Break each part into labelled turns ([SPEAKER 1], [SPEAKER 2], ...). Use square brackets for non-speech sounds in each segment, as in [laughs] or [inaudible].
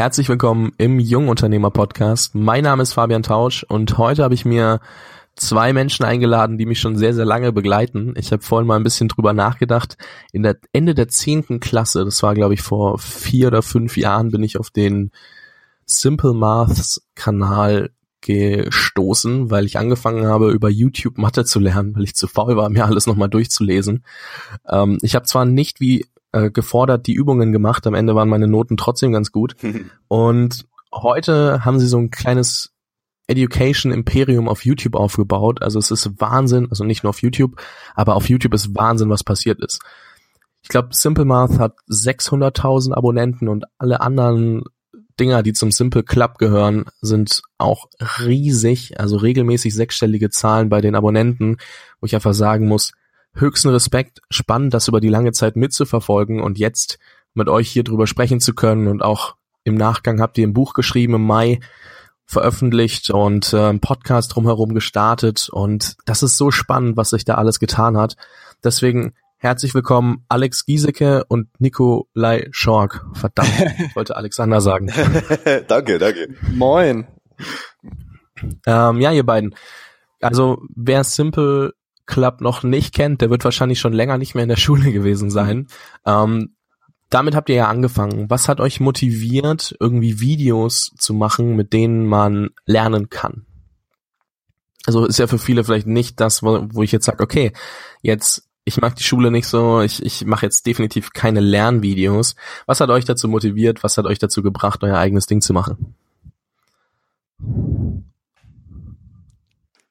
[SPEAKER 1] herzlich willkommen im Jungunternehmer Podcast. Mein Name ist Fabian Tausch und heute habe ich mir zwei Menschen eingeladen, die mich schon sehr, sehr lange begleiten. Ich habe vorhin mal ein bisschen drüber nachgedacht. In der Ende der zehnten Klasse, das war glaube ich vor vier oder fünf Jahren, bin ich auf den Simple Maths Kanal gestoßen, weil ich angefangen habe, über YouTube Mathe zu lernen, weil ich zu faul war, mir alles nochmal durchzulesen. Ähm, ich habe zwar nicht wie äh, gefordert die Übungen gemacht, am Ende waren meine Noten trotzdem ganz gut. [laughs] Und heute haben sie so ein kleines Education Imperium auf YouTube aufgebaut. Also es ist Wahnsinn, also nicht nur auf YouTube, aber auf YouTube ist Wahnsinn, was passiert ist. Ich glaube, Simple Math hat 600.000 Abonnenten und alle anderen Dinger, die zum Simple Club gehören, sind auch riesig, also regelmäßig sechsstellige Zahlen bei den Abonnenten, wo ich einfach sagen muss, höchsten Respekt, spannend, das über die lange Zeit mitzuverfolgen und jetzt mit euch hier drüber sprechen zu können und auch im Nachgang habt ihr ein Buch geschrieben im Mai veröffentlicht und äh, einen Podcast drumherum gestartet und das ist so spannend, was sich da alles getan hat. Deswegen herzlich willkommen Alex Giesecke und Nikolai Schork. Verdammt, ich wollte Alexander sagen. [laughs]
[SPEAKER 2] danke, danke.
[SPEAKER 3] Moin.
[SPEAKER 1] Ähm, ja, ihr beiden. Also wer Simple Club noch nicht kennt, der wird wahrscheinlich schon länger nicht mehr in der [laughs] Schule gewesen sein. Ähm, damit habt ihr ja angefangen. Was hat euch motiviert, irgendwie Videos zu machen, mit denen man lernen kann? Also ist ja für viele vielleicht nicht das, wo, wo ich jetzt sage, okay, jetzt ich mag die Schule nicht so, ich, ich mache jetzt definitiv keine Lernvideos. Was hat euch dazu motiviert? Was hat euch dazu gebracht, euer eigenes Ding zu machen?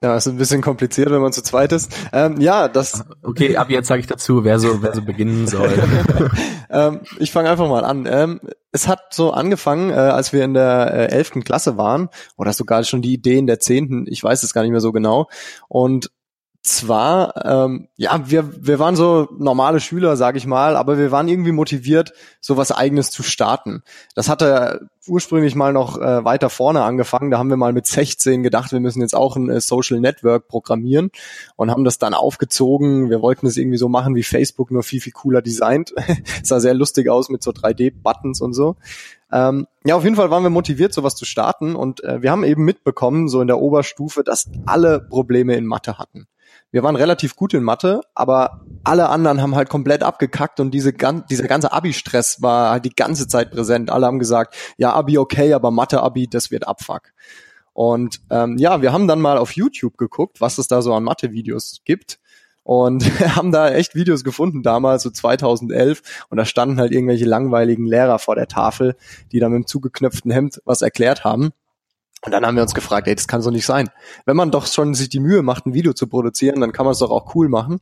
[SPEAKER 3] Ja, ist ein bisschen kompliziert, wenn man zu zweit ist. Ähm, ja, das. [laughs]
[SPEAKER 1] Okay, ab jetzt sage ich dazu, wer so, wer so beginnen soll. [laughs]
[SPEAKER 3] ähm, ich fange einfach mal an. Ähm, es hat so angefangen, äh, als wir in der äh, 11. Klasse waren, oder sogar schon die Idee in der 10., ich weiß es gar nicht mehr so genau. Und zwar, ähm, ja, wir, wir waren so normale Schüler, sage ich mal, aber wir waren irgendwie motiviert, so was Eigenes zu starten. Das hatte ursprünglich mal noch äh, weiter vorne angefangen. Da haben wir mal mit 16 gedacht, wir müssen jetzt auch ein äh, Social Network programmieren und haben das dann aufgezogen. Wir wollten es irgendwie so machen wie Facebook, nur viel, viel cooler designt. [laughs] sah sehr lustig aus mit so 3D-Buttons und so. Ähm, ja, auf jeden Fall waren wir motiviert, sowas zu starten und äh, wir haben eben mitbekommen, so in der Oberstufe, dass alle Probleme in Mathe hatten wir waren relativ gut in Mathe, aber alle anderen haben halt komplett abgekackt und diese, dieser ganze Abi-Stress war halt die ganze Zeit präsent. Alle haben gesagt, ja, Abi okay, aber Mathe-Abi, das wird Abfuck. Und ähm, ja, wir haben dann mal auf YouTube geguckt, was es da so an Mathe-Videos gibt und [laughs] haben da echt Videos gefunden damals, so 2011 und da standen halt irgendwelche langweiligen Lehrer vor der Tafel, die da mit dem zugeknöpften Hemd was erklärt haben. Und dann haben wir uns gefragt, ey, das kann so nicht sein. Wenn man doch schon sich die Mühe macht, ein Video zu produzieren, dann kann man es doch auch cool machen.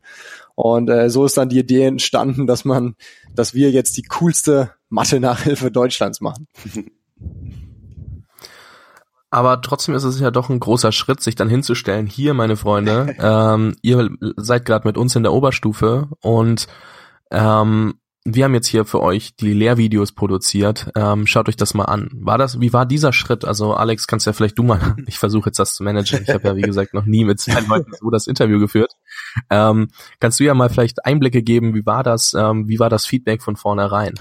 [SPEAKER 3] Und äh, so ist dann die Idee entstanden, dass man, dass wir jetzt die coolste Mathe-Nachhilfe Deutschlands machen.
[SPEAKER 1] Aber trotzdem ist es ja doch ein großer Schritt, sich dann hinzustellen. Hier, meine Freunde, [laughs] ähm, ihr seid gerade mit uns in der Oberstufe und ähm, wir haben jetzt hier für euch die Lehrvideos produziert. Ähm, schaut euch das mal an. War das, wie war dieser Schritt? Also Alex, kannst ja vielleicht du mal, [laughs] ich versuche jetzt das zu managen. Ich habe ja, wie gesagt, noch nie mit zwei Leuten so das Interview geführt. Ähm, kannst du ja mal vielleicht Einblicke geben, wie war das, ähm, wie war das Feedback von vornherein?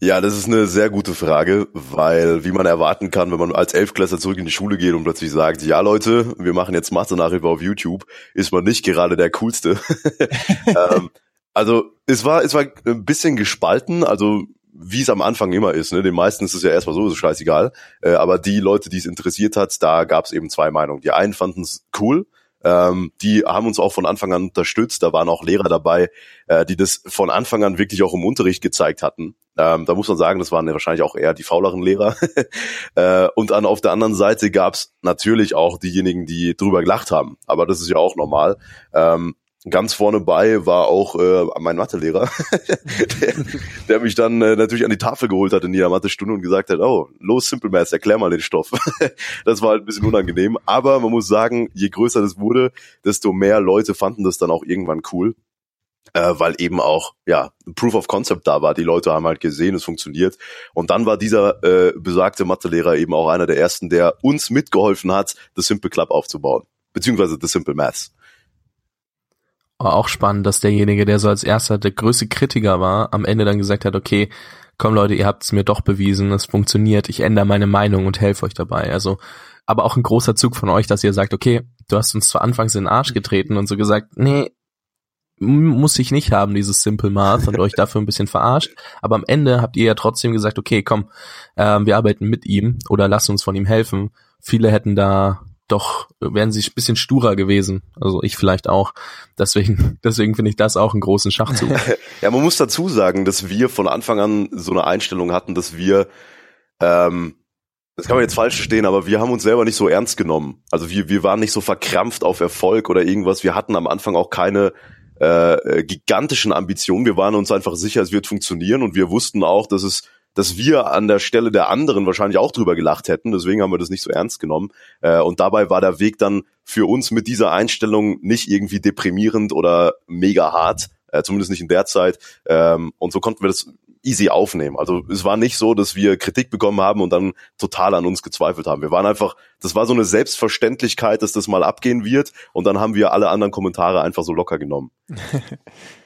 [SPEAKER 2] Ja, das ist eine sehr gute Frage, weil wie man erwarten kann, wenn man als Elfklässler zurück in die Schule geht und plötzlich sagt, ja Leute, wir machen jetzt Mathe-Nachhilfe auf YouTube, ist man nicht gerade der Coolste. [laughs] ähm, also es war, es war ein bisschen gespalten, also wie es am Anfang immer ist. Ne? Den meisten ist es ja erstmal so, ist scheißegal. Äh, aber die Leute, die es interessiert hat, da gab es eben zwei Meinungen. Die einen fanden es cool, ähm, die haben uns auch von Anfang an unterstützt. Da waren auch Lehrer dabei, äh, die das von Anfang an wirklich auch im Unterricht gezeigt hatten. Ähm, da muss man sagen, das waren ja wahrscheinlich auch eher die fauleren Lehrer. [laughs] äh, und dann auf der anderen Seite gab es natürlich auch diejenigen, die drüber gelacht haben. Aber das ist ja auch normal. Ähm, Ganz vorne bei war auch äh, mein Mathelehrer, [laughs] der, der mich dann äh, natürlich an die Tafel geholt hat in jeder Mathestunde und gesagt hat, oh, los Simple Maths, erklär mal den Stoff. [laughs] das war halt ein bisschen unangenehm, aber man muss sagen, je größer das wurde, desto mehr Leute fanden das dann auch irgendwann cool, äh, weil eben auch ja Proof of Concept da war. Die Leute haben halt gesehen, es funktioniert. Und dann war dieser äh, besagte Mathelehrer eben auch einer der ersten, der uns mitgeholfen hat, The Simple Club aufzubauen, beziehungsweise The Simple Maths
[SPEAKER 1] auch spannend, dass derjenige, der so als erster der größte Kritiker war, am Ende dann gesagt hat, okay, komm Leute, ihr habt es mir doch bewiesen, es funktioniert, ich ändere meine Meinung und helfe euch dabei. Also, aber auch ein großer Zug von euch, dass ihr sagt, okay, du hast uns zwar anfangs in den Arsch getreten und so gesagt, nee, muss ich nicht haben, dieses Simple Math und euch dafür ein bisschen verarscht. Aber am Ende habt ihr ja trotzdem gesagt, okay, komm, äh, wir arbeiten mit ihm oder lasst uns von ihm helfen. Viele hätten da doch, wären sie ein bisschen sturer gewesen. Also ich vielleicht auch. Deswegen, [laughs] deswegen finde ich das auch einen großen Schachzug. [laughs]
[SPEAKER 2] ja, man muss dazu sagen, dass wir von Anfang an so eine Einstellung hatten, dass wir, ähm, das kann man jetzt falsch verstehen, aber wir haben uns selber nicht so ernst genommen. Also wir, wir waren nicht so verkrampft auf Erfolg oder irgendwas. Wir hatten am Anfang auch keine äh, gigantischen Ambitionen. Wir waren uns einfach sicher, es wird funktionieren und wir wussten auch, dass es dass wir an der Stelle der anderen wahrscheinlich auch drüber gelacht hätten. Deswegen haben wir das nicht so ernst genommen. Äh, und dabei war der Weg dann für uns mit dieser Einstellung nicht irgendwie deprimierend oder mega hart, äh, zumindest nicht in der Zeit. Ähm, und so konnten wir das easy aufnehmen. Also es war nicht so, dass wir Kritik bekommen haben und dann total an uns gezweifelt haben. Wir waren einfach, das war so eine Selbstverständlichkeit, dass das mal abgehen wird und dann haben wir alle anderen Kommentare einfach so locker genommen. [laughs]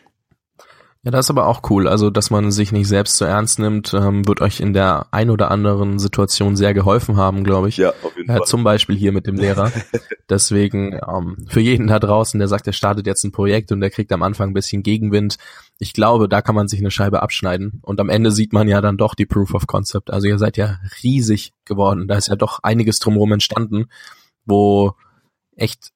[SPEAKER 1] Ja, das ist aber auch cool. Also, dass man sich nicht selbst so ernst nimmt, ähm, wird euch in der ein oder anderen Situation sehr geholfen haben, glaube ich.
[SPEAKER 2] Ja, auf jeden
[SPEAKER 1] äh,
[SPEAKER 2] Fall.
[SPEAKER 1] Zum Beispiel hier mit dem Lehrer. [laughs] Deswegen ähm, für jeden da draußen, der sagt, er startet jetzt ein Projekt und der kriegt am Anfang ein bisschen Gegenwind. Ich glaube, da kann man sich eine Scheibe abschneiden. Und am Ende sieht man ja dann doch die Proof of Concept. Also ihr seid ja riesig geworden. Da ist ja doch einiges drumherum entstanden, wo echt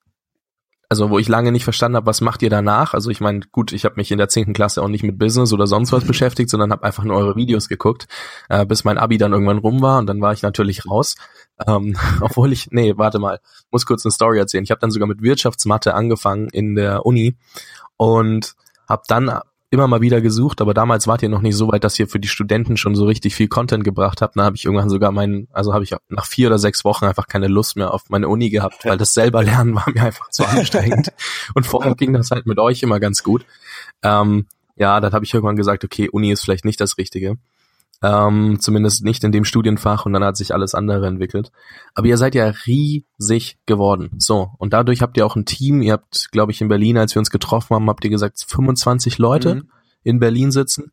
[SPEAKER 1] also wo ich lange nicht verstanden habe, was macht ihr danach? Also ich meine, gut, ich habe mich in der zehnten Klasse auch nicht mit Business oder sonst was beschäftigt, sondern habe einfach nur eure Videos geguckt, äh, bis mein Abi dann irgendwann rum war und dann war ich natürlich raus. Ähm, [laughs] obwohl ich, nee, warte mal, muss kurz eine Story erzählen. Ich habe dann sogar mit Wirtschaftsmathe angefangen in der Uni und habe dann immer mal wieder gesucht, aber damals wart ihr noch nicht so weit, dass ihr für die Studenten schon so richtig viel Content gebracht habt. Da habe ich irgendwann sogar meinen, also habe ich nach vier oder sechs Wochen einfach keine Lust mehr auf meine Uni gehabt, weil das selber lernen war mir einfach zu anstrengend. [laughs] Und vorher ging das halt mit euch immer ganz gut. Ähm, ja, dann habe ich irgendwann gesagt, okay, Uni ist vielleicht nicht das Richtige. Ähm, zumindest nicht in dem Studienfach und dann hat sich alles andere entwickelt. Aber ihr seid ja riesig geworden. So, und dadurch habt ihr auch ein Team. Ihr habt, glaube ich, in Berlin, als wir uns getroffen haben, habt ihr gesagt, 25 Leute mhm. in Berlin sitzen.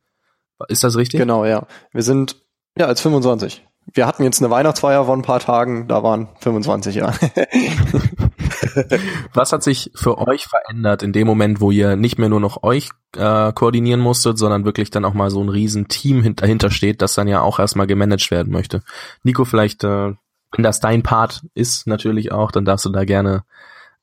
[SPEAKER 1] Ist das richtig?
[SPEAKER 3] Genau, ja. Wir sind ja als 25. Wir hatten jetzt eine Weihnachtsfeier von ein paar Tagen, da waren 25, ja. [laughs] [laughs]
[SPEAKER 1] Was hat sich für euch verändert in dem Moment, wo ihr nicht mehr nur noch euch äh, koordinieren musstet, sondern wirklich dann auch mal so ein riesen Team dahinter steht, das dann ja auch erstmal gemanagt werden möchte? Nico, vielleicht, äh, wenn das dein Part ist, natürlich auch, dann darfst du da gerne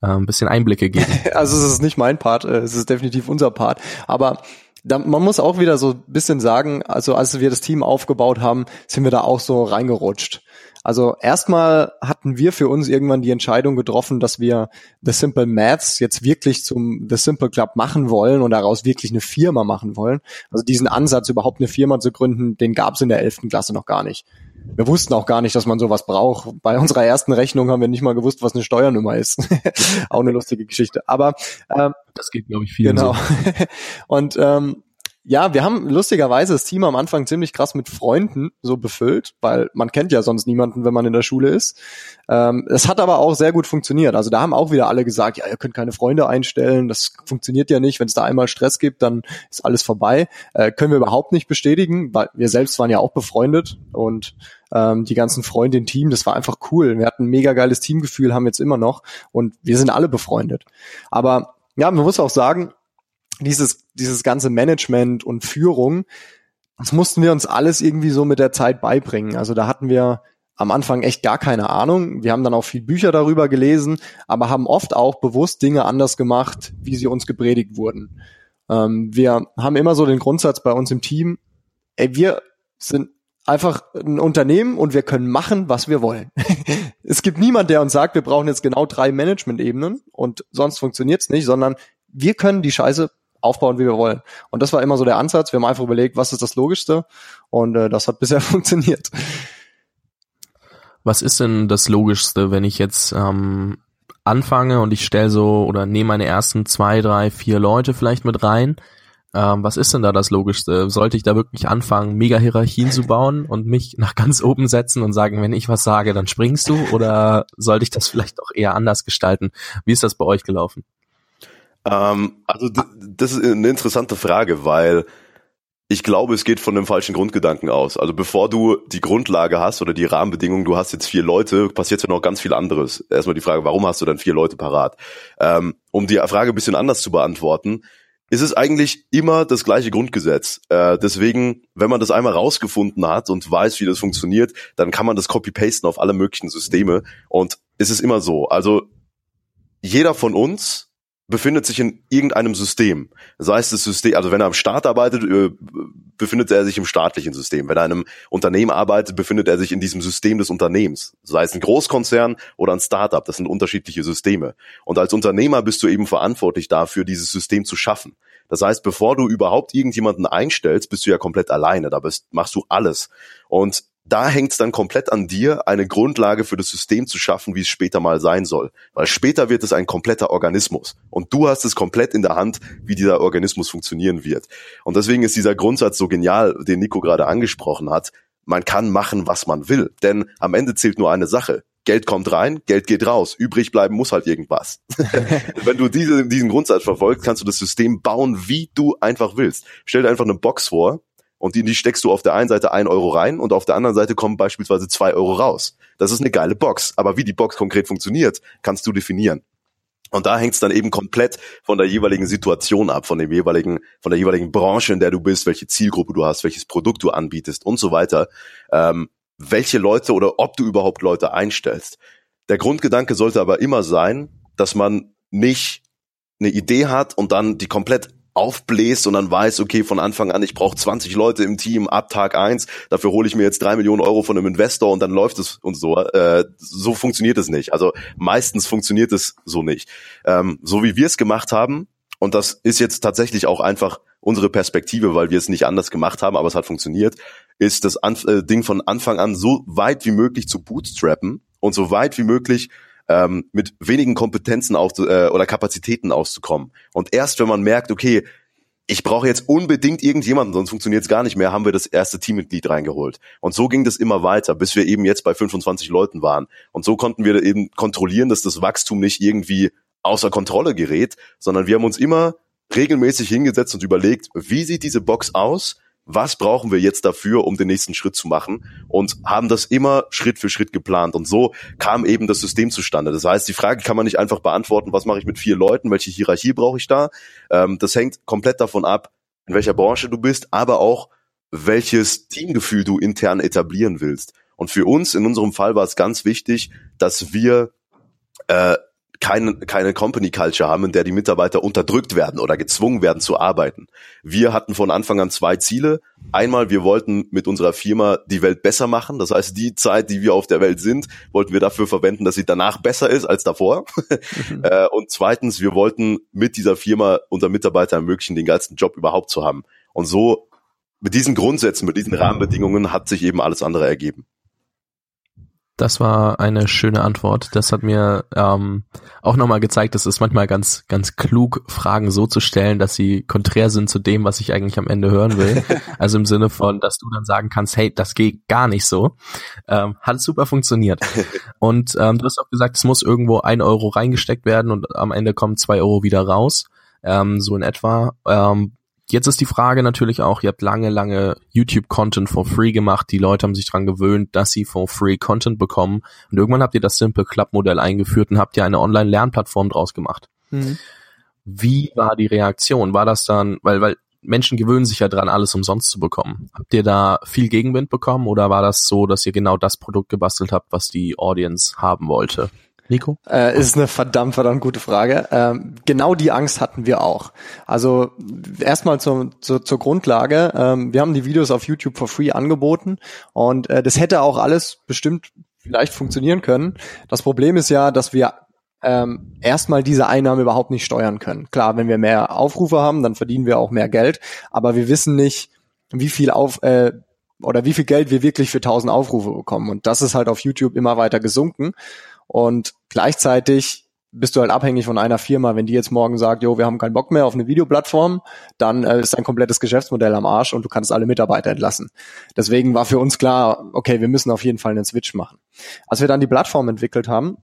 [SPEAKER 1] äh, ein bisschen Einblicke geben. [laughs]
[SPEAKER 3] Also es ist nicht mein Part, äh, es ist definitiv unser Part. Aber da, man muss auch wieder so ein bisschen sagen, also als wir das Team aufgebaut haben, sind wir da auch so reingerutscht. Also erstmal hatten wir für uns irgendwann die Entscheidung getroffen, dass wir The Simple Maths jetzt wirklich zum The Simple Club machen wollen und daraus wirklich eine Firma machen wollen. Also diesen Ansatz, überhaupt eine Firma zu gründen, den gab es in der elften Klasse noch gar nicht. Wir wussten auch gar nicht, dass man sowas braucht. Bei unserer ersten Rechnung haben wir nicht mal gewusst, was eine Steuernummer ist. [laughs] auch eine lustige Geschichte. Aber ähm,
[SPEAKER 1] das geht, glaube ich, vielen
[SPEAKER 3] genau. So. [laughs] und ähm, ja, wir haben lustigerweise das Team am Anfang ziemlich krass mit Freunden so befüllt, weil man kennt ja sonst niemanden, wenn man in der Schule ist. Ähm, es hat aber auch sehr gut funktioniert. Also da haben auch wieder alle gesagt, ja, ihr könnt keine Freunde einstellen, das funktioniert ja nicht. Wenn es da einmal Stress gibt, dann ist alles vorbei. Äh, können wir überhaupt nicht bestätigen, weil wir selbst waren ja auch befreundet und ähm, die ganzen Freunde im Team, das war einfach cool. Wir hatten ein mega geiles Teamgefühl, haben jetzt immer noch und wir sind alle befreundet. Aber ja, man muss auch sagen, dieses, dieses ganze Management und Führung, das mussten wir uns alles irgendwie so mit der Zeit beibringen. Also da hatten wir am Anfang echt gar keine Ahnung. Wir haben dann auch viel Bücher darüber gelesen, aber haben oft auch bewusst Dinge anders gemacht, wie sie uns gepredigt wurden. Ähm, wir haben immer so den Grundsatz bei uns im Team, ey, wir sind einfach ein Unternehmen und wir können machen, was wir wollen. [laughs] es gibt niemand, der uns sagt, wir brauchen jetzt genau drei Management-Ebenen und sonst funktioniert's nicht, sondern wir können die Scheiße aufbauen, wie wir wollen. Und das war immer so der Ansatz. Wir haben einfach überlegt, was ist das Logischste? Und äh, das hat [laughs] bisher funktioniert.
[SPEAKER 1] Was ist denn das Logischste, wenn ich jetzt ähm, anfange und ich stelle so oder nehme meine ersten zwei, drei, vier Leute vielleicht mit rein? Ähm, was ist denn da das Logischste? Sollte ich da wirklich anfangen, mega Hierarchien zu bauen und mich nach ganz oben setzen und sagen, wenn ich was sage, dann springst du? Oder sollte ich das vielleicht auch eher anders gestalten? Wie ist das bei euch gelaufen?
[SPEAKER 2] Ähm, also das ist eine interessante Frage, weil ich glaube, es geht von einem falschen Grundgedanken aus. Also bevor du die Grundlage hast oder die Rahmenbedingungen, du hast jetzt vier Leute, passiert ja noch ganz viel anderes. Erstmal die Frage, warum hast du dann vier Leute parat? Ähm, um die Frage ein bisschen anders zu beantworten, ist es eigentlich immer das gleiche Grundgesetz. Äh, deswegen, wenn man das einmal rausgefunden hat und weiß, wie das funktioniert, dann kann man das copy-pasten auf alle möglichen Systeme. Und es ist immer so. Also jeder von uns befindet sich in irgendeinem System. Sei es das System, also wenn er am Staat arbeitet, äh, befindet er sich im staatlichen System. Wenn er in einem Unternehmen arbeitet, befindet er sich in diesem System des Unternehmens. Sei es ein Großkonzern oder ein Startup, das sind unterschiedliche Systeme. Und als Unternehmer bist du eben verantwortlich dafür, dieses System zu schaffen. Das heißt, bevor du überhaupt irgendjemanden einstellst, bist du ja komplett alleine. Da bist, machst du alles. Und da hängt es dann komplett an dir, eine Grundlage für das System zu schaffen, wie es später mal sein soll. Weil später wird es ein kompletter Organismus. Und du hast es komplett in der Hand, wie dieser Organismus funktionieren wird. Und deswegen ist dieser Grundsatz so genial, den Nico gerade angesprochen hat. Man kann machen, was man will. Denn am Ende zählt nur eine Sache. Geld kommt rein, Geld geht raus. Übrig bleiben muss halt irgendwas. [laughs] Wenn du diese, diesen Grundsatz verfolgst, kannst du das System bauen, wie du einfach willst. Stell dir einfach eine Box vor, und in die steckst du auf der einen Seite ein Euro rein und auf der anderen Seite kommen beispielsweise zwei Euro raus. Das ist eine geile Box. Aber wie die Box konkret funktioniert, kannst du definieren. Und da hängt es dann eben komplett von der jeweiligen Situation ab, von dem jeweiligen, von der jeweiligen Branche, in der du bist, welche Zielgruppe du hast, welches Produkt du anbietest und so weiter, ähm, welche Leute oder ob du überhaupt Leute einstellst. Der Grundgedanke sollte aber immer sein, dass man nicht eine Idee hat und dann die komplett aufbläst und dann weiß, okay, von Anfang an, ich brauche 20 Leute im Team ab Tag eins, dafür hole ich mir jetzt drei Millionen Euro von einem Investor und dann läuft es und so. Äh, so funktioniert es nicht. Also meistens funktioniert es so nicht. Ähm, so wie wir es gemacht haben, und das ist jetzt tatsächlich auch einfach unsere Perspektive, weil wir es nicht anders gemacht haben, aber es hat funktioniert, ist das Anf äh, Ding von Anfang an so weit wie möglich zu bootstrappen und so weit wie möglich ähm, mit wenigen Kompetenzen auf, äh, oder Kapazitäten auszukommen. Und erst wenn man merkt, okay, ich brauche jetzt unbedingt irgendjemanden, sonst funktioniert es gar nicht mehr, haben wir das erste Teammitglied reingeholt. Und so ging das immer weiter, bis wir eben jetzt bei 25 Leuten waren. Und so konnten wir eben kontrollieren, dass das Wachstum nicht irgendwie außer Kontrolle gerät, sondern wir haben uns immer regelmäßig hingesetzt und überlegt, wie sieht diese Box aus? Was brauchen wir jetzt dafür, um den nächsten Schritt zu machen und haben das immer Schritt für Schritt geplant. Und so kam eben das System zustande. Das heißt, die Frage kann man nicht einfach beantworten, was mache ich mit vier Leuten, welche Hierarchie brauche ich da. Ähm, das hängt komplett davon ab, in welcher Branche du bist, aber auch welches Teamgefühl du intern etablieren willst. Und für uns in unserem Fall war es ganz wichtig, dass wir äh, keine, keine Company Culture haben, in der die Mitarbeiter unterdrückt werden oder gezwungen werden zu arbeiten. Wir hatten von Anfang an zwei Ziele. Einmal, wir wollten mit unserer Firma die Welt besser machen. Das heißt, die Zeit, die wir auf der Welt sind, wollten wir dafür verwenden, dass sie danach besser ist als davor. [laughs] Mhm. Und zweitens, wir wollten mit dieser Firma unseren Mitarbeitern ermöglichen, den geilsten Job überhaupt zu haben. Und so mit diesen Grundsätzen, mit diesen Rahmenbedingungen hat sich eben alles andere ergeben.
[SPEAKER 1] Das war eine schöne Antwort. Das hat mir ähm, auch nochmal gezeigt, dass es manchmal ganz, ganz klug, Fragen so zu stellen, dass sie konträr sind zu dem, was ich eigentlich am Ende hören will. [laughs] Also im Sinne von, dass du dann sagen kannst, hey, das geht gar nicht so. Ähm, hat super funktioniert. [laughs] Und ähm, du hast auch gesagt, es muss irgendwo ein Euro reingesteckt werden und am Ende kommen zwei Euro wieder raus. Ähm, so in etwa. Ähm, Jetzt ist die Frage natürlich auch, ihr habt lange, lange YouTube-Content for free gemacht. Die Leute haben sich dran gewöhnt, dass sie for free Content bekommen. Und irgendwann habt ihr das Simple Club Modell eingeführt und habt ihr eine Online-Lernplattform draus gemacht. Mhm. Wie war die Reaktion? War das dann, weil, weil Menschen gewöhnen sich ja dran, alles umsonst zu bekommen. Habt ihr da viel Gegenwind bekommen oder war das so, dass ihr genau das Produkt gebastelt habt, was die Audience haben wollte?
[SPEAKER 3] Nico? Äh, ist eine verdammt, verdammt gute Frage. Ähm, genau die Angst hatten wir auch. Also erstmal zur, zur, zur Grundlage. Ähm, wir haben die Videos auf YouTube for free angeboten und äh, das hätte auch alles bestimmt vielleicht funktionieren können. Das Problem ist ja, dass wir ähm, erstmal diese Einnahme überhaupt nicht steuern können. Klar, wenn wir mehr Aufrufe haben, dann verdienen wir auch mehr Geld, aber wir wissen nicht, wie viel auf äh, oder wie viel Geld wir wirklich für 1000 Aufrufe bekommen. Und das ist halt auf YouTube immer weiter gesunken. Und gleichzeitig bist du halt abhängig von einer Firma. Wenn die jetzt morgen sagt, jo, wir haben keinen Bock mehr auf eine Videoplattform, dann äh, ist dein komplettes Geschäftsmodell am Arsch und du kannst alle Mitarbeiter entlassen. Deswegen war für uns klar, okay, wir müssen auf jeden Fall einen Switch machen. Als wir dann die Plattform entwickelt haben,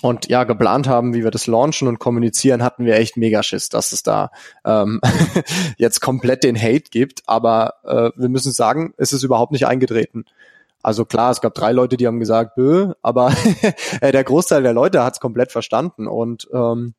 [SPEAKER 3] und ja geplant haben, wie wir das launchen und kommunizieren, hatten wir echt mega Schiss, dass es da ähm, [laughs] jetzt komplett den Hate gibt. Aber äh, wir müssen sagen, es ist überhaupt nicht eingetreten. Also klar, es gab drei Leute, die haben gesagt, bö, aber [laughs] äh, der Großteil der Leute hat es komplett verstanden und ähm,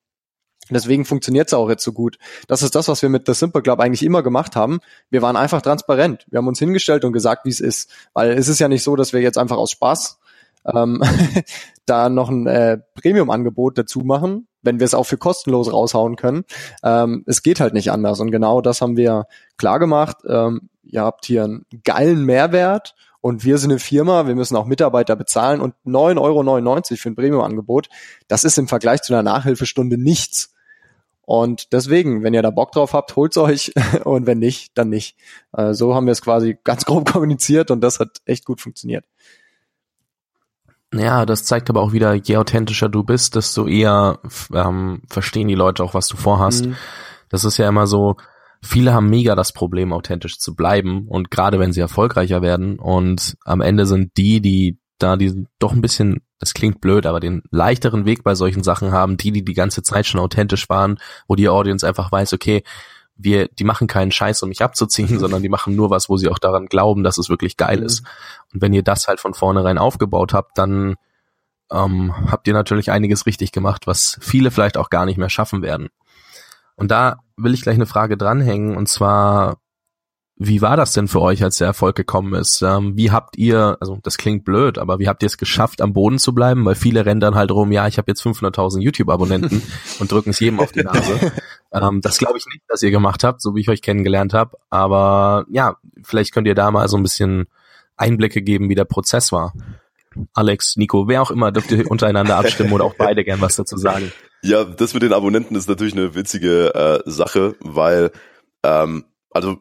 [SPEAKER 3] deswegen funktioniert es auch jetzt so gut. Das ist das, was wir mit The Simple Club eigentlich immer gemacht haben. Wir waren einfach transparent. Wir haben uns hingestellt und gesagt, wie es ist. Weil es ist ja nicht so, dass wir jetzt einfach aus Spaß ähm, [laughs] da noch ein äh, Premium-Angebot dazu machen, wenn wir es auch für kostenlos raushauen können. Ähm, es geht halt nicht anders. Und genau das haben wir klar gemacht. Ähm, ihr habt hier einen geilen Mehrwert und wir sind eine Firma, wir müssen auch Mitarbeiter bezahlen und 9,99 Euro für ein Premium-Angebot, das ist im Vergleich zu einer Nachhilfestunde nichts. Und deswegen, wenn ihr da Bock drauf habt, holt's euch [laughs] und wenn nicht, dann nicht. Äh, so haben wir es quasi ganz grob kommuniziert und das hat echt gut funktioniert.
[SPEAKER 1] Ja, das zeigt aber auch wieder, je authentischer du bist, desto eher ähm, verstehen die Leute auch, was du vorhast. Mhm. Das ist ja immer so, viele haben mega das Problem, authentisch zu bleiben und gerade wenn sie erfolgreicher werden und am Ende sind die, die da die doch ein bisschen, das klingt blöd, aber den leichteren Weg bei solchen Sachen haben, die, die die ganze Zeit schon authentisch waren, wo die Audience einfach weiß, okay, wir, die machen keinen Scheiß, um mich abzuziehen, [laughs] sondern die machen nur was, wo sie auch daran glauben, dass es wirklich geil mhm. ist. Und wenn ihr das halt von vornherein aufgebaut habt, dann ähm, habt ihr natürlich einiges richtig gemacht, was viele vielleicht auch gar nicht mehr schaffen werden. Und da will ich gleich eine Frage dranhängen, und zwar, wie war das denn für euch, als der Erfolg gekommen ist? Ähm, wie habt ihr, also das klingt blöd, aber wie habt ihr es geschafft, am Boden zu bleiben? Weil viele rennen dann halt rum, ja, ich habe jetzt 500.000 YouTube-Abonnenten [laughs] und drücken es jedem auf die Nase. ähm, das glaube ich nicht, dass ihr gemacht habt, so wie ich euch kennengelernt habe. Aber ja, vielleicht könnt ihr da mal so ein bisschen Einblicke geben, wie der Prozess war. Alex, Nico, wer auch immer, dürft ihr untereinander abstimmen oder auch beide gern was dazu sagen.
[SPEAKER 2] Ja, das mit den Abonnenten ist natürlich eine witzige äh, Sache, weil ähm, also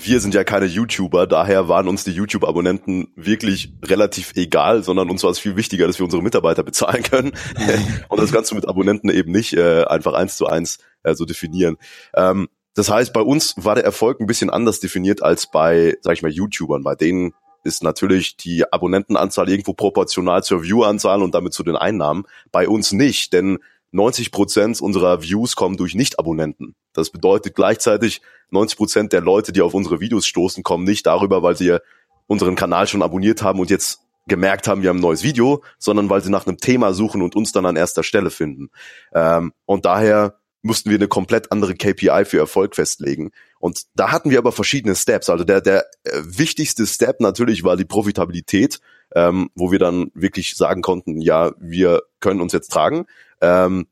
[SPEAKER 2] wir sind ja keine YouTuber, daher waren uns die YouTube-Abonnenten wirklich relativ egal, sondern uns war es viel wichtiger, dass wir unsere Mitarbeiter bezahlen können. [laughs] und das kannst du mit Abonnenten eben nicht äh, einfach eins zu eins äh, so definieren. Ähm, das heißt, bei uns war der Erfolg ein bisschen anders definiert als bei, sag ich mal, YouTubern. Bei denen ist natürlich die Abonnentenanzahl irgendwo proportional zur Viewanzahl und damit zu den Einnahmen. Bei uns nicht, denn 90 Prozent unserer Views kommen durch Nicht-Abonnenten. Das bedeutet gleichzeitig, 90 Prozent der Leute, die auf unsere Videos stoßen, kommen nicht darüber, weil sie unseren Kanal schon abonniert haben und jetzt gemerkt haben, wir haben ein neues Video, sondern weil sie nach einem Thema suchen und uns dann an erster Stelle finden. Ähm, und daher mussten wir eine komplett andere KPI für Erfolg festlegen. Und da hatten wir aber verschiedene Steps. Also der, der äh, wichtigste Step natürlich war die Profitabilität, ähm, wo wir dann wirklich sagen konnten, ja, wir können uns jetzt tragen. Ähm,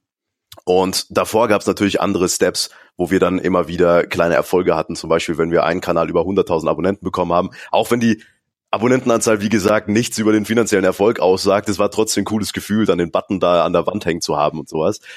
[SPEAKER 2] und davor gab es natürlich andere Steps, wo wir dann immer wieder kleine Erfolge hatten. Zum Beispiel, wenn wir einen Kanal über 100.000 Abonnenten bekommen haben, auch wenn die Abonnentenanzahl, wie gesagt, nichts über den finanziellen Erfolg aussagt. Es war trotzdem ein cooles Gefühl, dann den Button da an der Wand hängen zu haben und sowas. [laughs]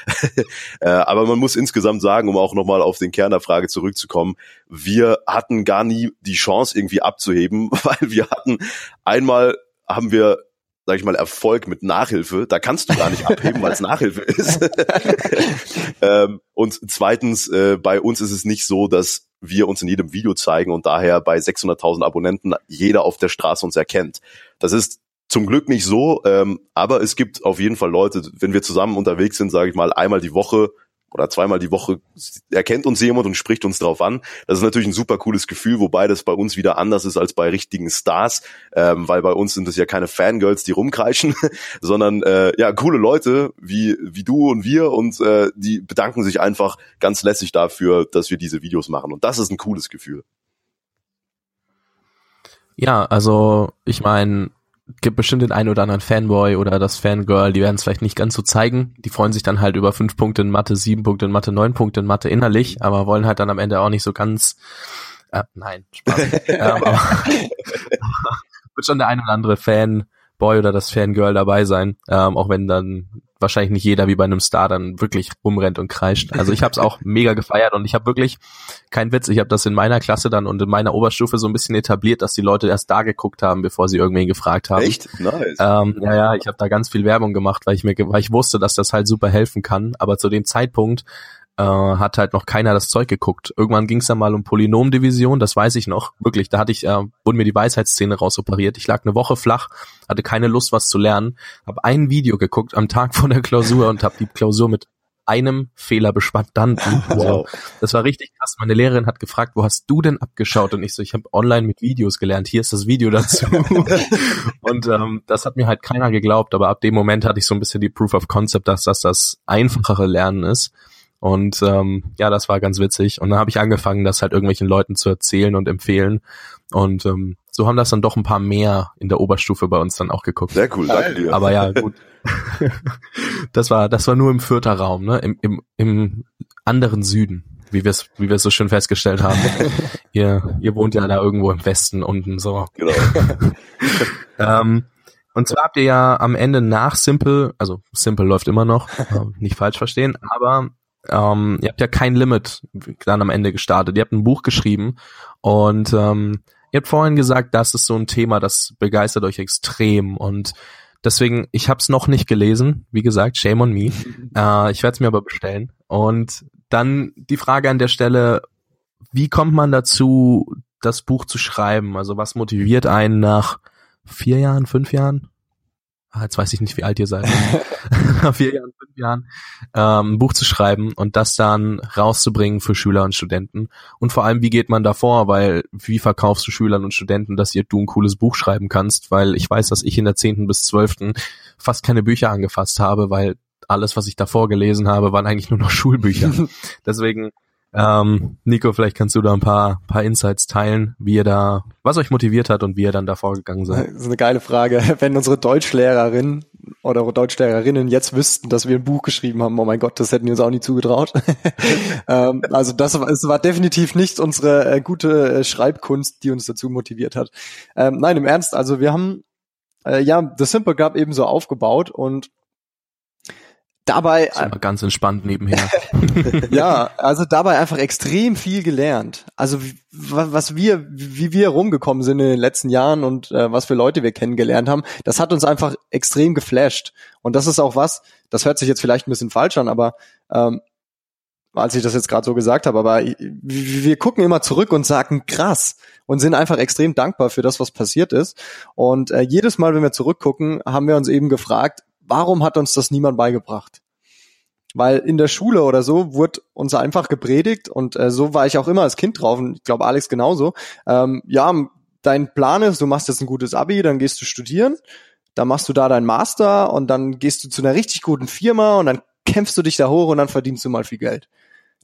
[SPEAKER 2] Äh, aber man muss insgesamt sagen, um auch nochmal auf den Kern der Frage zurückzukommen, wir hatten gar nie die Chance irgendwie abzuheben, [laughs] weil wir hatten einmal haben wir sag ich mal, Erfolg mit Nachhilfe, da kannst du gar nicht abheben, weil es Nachhilfe ist. [laughs] ähm, und zweitens, äh, bei uns ist es nicht so, dass wir uns in jedem Video zeigen und daher bei 600.000 Abonnenten jeder auf der Straße uns erkennt. Das ist zum Glück nicht so, ähm, aber es gibt auf jeden Fall Leute, wenn wir zusammen unterwegs sind, sage ich mal, einmal die Woche oder zweimal die Woche erkennt uns jemand und spricht uns drauf an. Das ist natürlich ein super cooles Gefühl, wobei das bei uns wieder anders ist als bei richtigen Stars, ähm, weil bei uns sind es ja keine Fangirls, die rumkreischen, [laughs] sondern äh, ja coole Leute wie wie du und wir und äh, die bedanken sich einfach ganz lässig dafür, dass wir diese Videos machen und das ist ein cooles Gefühl.
[SPEAKER 1] Ja, also ich meine, gibt bestimmt den einen oder anderen Fanboy oder das Fangirl, die werden es vielleicht nicht ganz so zeigen. Die freuen sich dann halt über fünf Punkte in Mathe, sieben Punkte in Mathe, neun Punkte in Mathe innerlich, aber wollen halt dann am Ende auch nicht so ganz, äh, nein, Spaß. [laughs] ähm, aber, [laughs] wird schon der ein oder andere Fanboy oder das Fangirl dabei sein, ähm, auch wenn dann wahrscheinlich nicht jeder wie bei einem Star dann wirklich rumrennt und kreischt. Also ich habe es auch [laughs] mega gefeiert und ich habe wirklich, kein Witz, ich habe das in meiner Klasse dann und in meiner Oberstufe so ein bisschen etabliert, dass die Leute erst da geguckt haben, bevor sie irgendwen gefragt haben.
[SPEAKER 2] Echt?
[SPEAKER 1] Nice. Ähm, ja, ja, ich habe da ganz viel Werbung gemacht, weil ich mir, weil ich wusste, dass das halt super helfen kann. Aber zu dem Zeitpunkt äh, hat halt noch keiner das Zeug geguckt. Irgendwann ging es dann mal um Polynomdivision, das weiß ich noch. Wirklich, da hatte ich, äh, wurde mir die Weisheitsszene rausoperiert. Ich lag eine Woche flach, hatte keine Lust, was zu lernen, habe ein Video geguckt am Tag [laughs] vor der Klausur und habe die Klausur mit einem Fehler bestanden. Also, [laughs] das war richtig krass. Meine Lehrerin hat gefragt, wo hast du denn abgeschaut? Und ich so, ich habe online mit Videos gelernt. Hier ist das Video dazu. [laughs] und ähm, das hat mir halt keiner geglaubt. Aber ab dem Moment hatte ich so ein bisschen die Proof of Concept, dass das das einfachere Lernen ist. Und ähm, ja, das war ganz witzig. Und dann habe ich angefangen, das halt irgendwelchen Leuten zu erzählen und empfehlen. Und ähm, so haben das dann doch ein paar mehr in der Oberstufe bei uns dann auch geguckt.
[SPEAKER 2] Sehr cool, danke dir.
[SPEAKER 1] Aber ja, [laughs] gut. das war, das war nur im vierter Raum, ne? Im, im, im anderen Süden, wie wir es, wie wir es so schön festgestellt haben. [laughs] ihr, ihr wohnt ja da irgendwo im Westen unten so. Genau. [laughs] ähm, und zwar habt ihr ja am Ende nach Simple, also Simple läuft immer noch, äh, nicht falsch verstehen, aber ähm, ihr habt ja kein Limit dann am Ende gestartet. Ihr habt ein Buch geschrieben und ähm, ihr habt vorhin gesagt, das ist so ein Thema, das begeistert euch extrem und deswegen, ich habe es noch nicht gelesen. Wie gesagt, shame on me. [laughs] äh, ich werde es mir aber bestellen. Und dann die Frage an der Stelle, wie kommt man dazu, das Buch zu schreiben? Also was motiviert einen nach vier Jahren, fünf Jahren? Ah, jetzt weiß ich nicht, wie alt ihr seid, nach [laughs] [laughs] vier Jahren, Jahren, ähm, ein Buch zu schreiben und das dann rauszubringen für Schüler und Studenten. Und vor allem, wie geht man davor? Weil, wie verkaufst du Schülern und Studenten, dass ihr du ein cooles Buch schreiben kannst? Weil ich weiß, dass ich in der zehnten bis zwölften fast keine Bücher angefasst habe, weil alles, was ich davor gelesen habe, waren eigentlich nur noch [laughs] Schulbücher. [laughs] Deswegen ähm, Nico, vielleicht kannst du da ein paar, paar Insights teilen, wie ihr da, was euch motiviert hat und wie ihr dann da vorgegangen seid.
[SPEAKER 3] Das ist eine geile Frage. [laughs] Wenn unsere Deutschlehrerin oder Deutschlehrerinnen jetzt wüssten, dass wir ein Buch geschrieben haben, oh mein Gott, das hätten wir uns auch nie zugetraut. [laughs] ähm, also das es war definitiv nicht unsere äh, gute äh, Schreibkunst, die uns dazu motiviert hat. Ähm, nein, im Ernst, also wir haben äh, ja The Simple Club eben so aufgebaut und dabei
[SPEAKER 1] ganz entspannt nebenher. [laughs]
[SPEAKER 3] ja, also dabei einfach extrem viel gelernt. Also was wir, wie wir rumgekommen sind in den letzten Jahren und äh, was für Leute wir kennengelernt haben, das hat uns einfach extrem geflasht. Und das ist auch was, das hört sich jetzt vielleicht ein bisschen falsch an, aber ähm, als ich das jetzt gerade so gesagt habe, aber wir gucken immer zurück und sagen krass und sind einfach extrem dankbar für das, was passiert ist. Und äh, jedes Mal, wenn wir zurückgucken, haben wir uns eben gefragt, warum hat uns das niemand beigebracht? Weil in der Schule oder so wurde uns einfach gepredigt und äh, so war ich auch immer als Kind drauf und ich glaube Alex genauso. Ähm, ja, dein Plan ist, du machst jetzt ein gutes Abi, dann gehst du studieren, dann machst du da deinen Master und dann gehst du zu einer richtig guten Firma und dann kämpfst du dich da hoch und dann verdienst du mal viel Geld.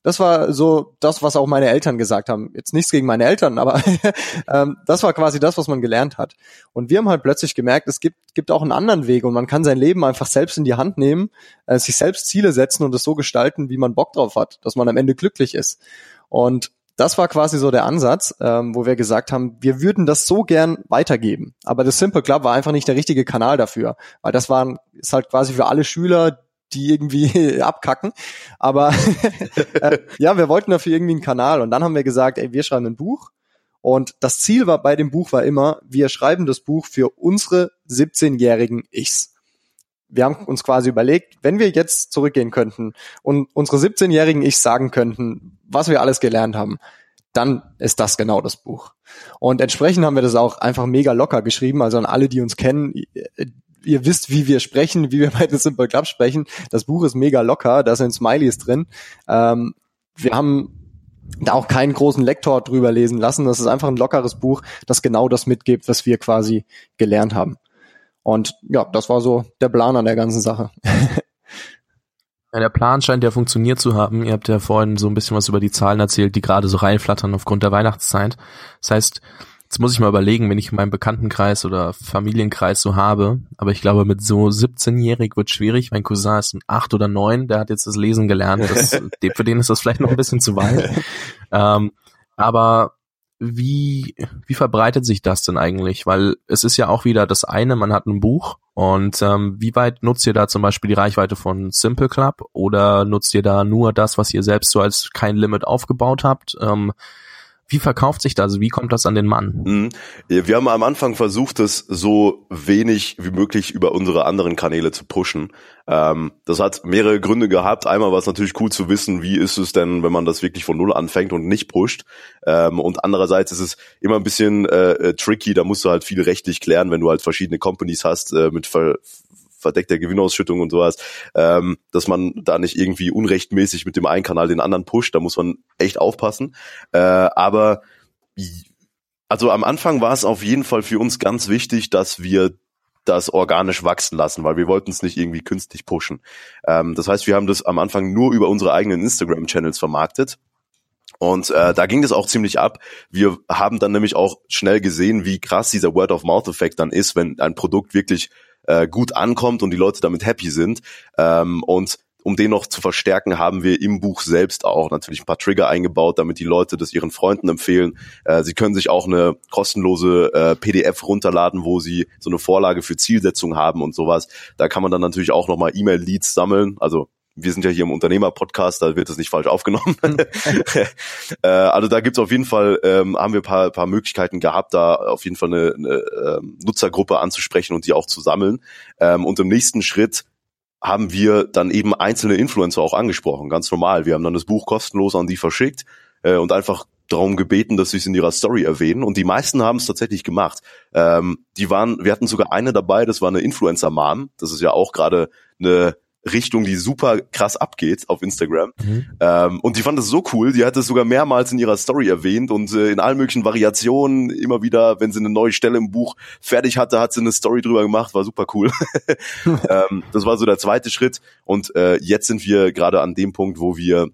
[SPEAKER 3] Das war so das, was auch meine Eltern gesagt haben. Jetzt nichts gegen meine Eltern, aber [laughs] ähm, das war quasi das, was man gelernt hat. Und wir haben halt plötzlich gemerkt, es gibt, gibt auch einen anderen Weg und man kann sein Leben einfach selbst in die Hand nehmen, äh, sich selbst Ziele setzen und es so gestalten, wie man Bock drauf hat, dass man am Ende glücklich ist. Und das war quasi so der Ansatz, ähm, wo wir gesagt haben, wir würden das so gern weitergeben. Aber das Simple Club war einfach nicht der richtige Kanal dafür, weil das waren ist halt quasi für alle Schüler, die irgendwie [laughs] abkacken. Aber [laughs] äh, ja, wir wollten dafür irgendwie einen Kanal und dann haben wir gesagt, ey, wir schreiben ein Buch. Und das Ziel war bei dem Buch war immer, wir schreiben das Buch für unsere 17-jährigen Ichs. Wir haben uns quasi überlegt, wenn wir jetzt zurückgehen könnten und unsere 17-jährigen Ichs sagen könnten, was wir alles gelernt haben, dann ist das genau das Buch. Und entsprechend haben wir das auch einfach mega locker geschrieben. Also an alle, die uns kennen, ihr wisst, wie wir sprechen, wie wir bei The Simple Club sprechen. Das Buch ist mega locker, da sind Smileys drin. Ähm, wir haben da auch keinen großen Lektor drüber lesen lassen. Das ist einfach ein lockeres Buch, das genau das mitgibt, was wir quasi gelernt haben. Und ja, das war so der Plan an der ganzen Sache. [laughs]
[SPEAKER 1] Ja, der Plan scheint ja funktioniert zu haben. Ihr habt ja vorhin so ein bisschen was über die Zahlen erzählt, die gerade so reinflattern aufgrund der Weihnachtszeit. Das heißt, Jetzt muss ich mal überlegen, wenn ich meinen Bekanntenkreis oder Familienkreis so habe. Aber ich glaube, mit so 17-jährig wird schwierig. Mein Cousin ist ein 8 oder 9, der hat jetzt das Lesen gelernt. Das, [laughs] für den ist das vielleicht noch ein bisschen zu weit. Ähm, aber wie, wie verbreitet sich das denn eigentlich? Weil es ist ja auch wieder das eine, man hat ein Buch und ähm, wie weit nutzt ihr da zum Beispiel die Reichweite von Simple Club oder nutzt ihr da nur das, was ihr selbst so als kein Limit aufgebaut habt? Ähm, wie verkauft sich das? Wie kommt das an den Mann?
[SPEAKER 2] Mhm. Wir haben am Anfang versucht, das so wenig wie möglich über unsere anderen Kanäle zu pushen. Ähm, das hat mehrere Gründe gehabt. Einmal war es natürlich cool zu wissen, wie ist es denn, wenn man das wirklich von Null anfängt und nicht pusht. Ähm, und andererseits ist es immer ein bisschen äh, äh tricky. Da musst du halt viel rechtlich klären, wenn du halt verschiedene Companies hast äh, mit ver verdeckter Gewinnausschüttung und sowas, ähm, dass man da nicht irgendwie unrechtmäßig mit dem einen Kanal den anderen pusht, da muss man echt aufpassen. Äh, aber also am Anfang war es auf jeden Fall für uns ganz wichtig, dass wir das organisch wachsen lassen, weil wir wollten es nicht irgendwie künstlich pushen. Ähm, das heißt, wir haben das am Anfang nur über unsere eigenen Instagram-Channels vermarktet. Und äh, da ging das auch ziemlich ab. Wir haben dann nämlich auch schnell gesehen, wie krass dieser Word-of-Mouth-Effekt dann ist, wenn ein Produkt wirklich äh, gut ankommt und die Leute damit happy sind. Ähm, und um den noch zu verstärken, haben wir im Buch selbst auch natürlich ein paar Trigger eingebaut, damit die Leute das ihren Freunden empfehlen. Äh, sie können sich auch eine kostenlose äh, PDF runterladen, wo sie so eine Vorlage für Zielsetzung haben und sowas. Da kann man dann natürlich auch nochmal E-Mail-Leads sammeln, also wir sind ja hier im Unternehmer-Podcast, da wird es nicht falsch aufgenommen. Hm. [laughs] äh, also da gibt's auf jeden Fall, ähm, haben wir paar, paar Möglichkeiten gehabt, da auf jeden Fall eine, eine ähm, Nutzergruppe anzusprechen und die auch zu sammeln. Ähm, und im nächsten Schritt haben wir dann eben einzelne Influencer auch angesprochen, ganz normal. Wir haben dann das Buch kostenlos an die verschickt äh, und einfach darum gebeten, dass sie es in ihrer Story erwähnen. Und die meisten haben es tatsächlich gemacht. Ähm, die waren, wir hatten sogar eine dabei, das war eine Influencer-Mom. Das ist ja auch gerade eine Richtung, die super krass abgeht auf Instagram. Mhm. Ähm, und die fand es so cool, die hat es sogar mehrmals in ihrer Story erwähnt und äh, in allen möglichen Variationen immer wieder, wenn sie eine neue Stelle im Buch fertig hatte, hat sie eine Story drüber gemacht, war super cool. [laughs] ähm, das war so der zweite Schritt und äh, jetzt sind wir gerade an dem Punkt, wo wir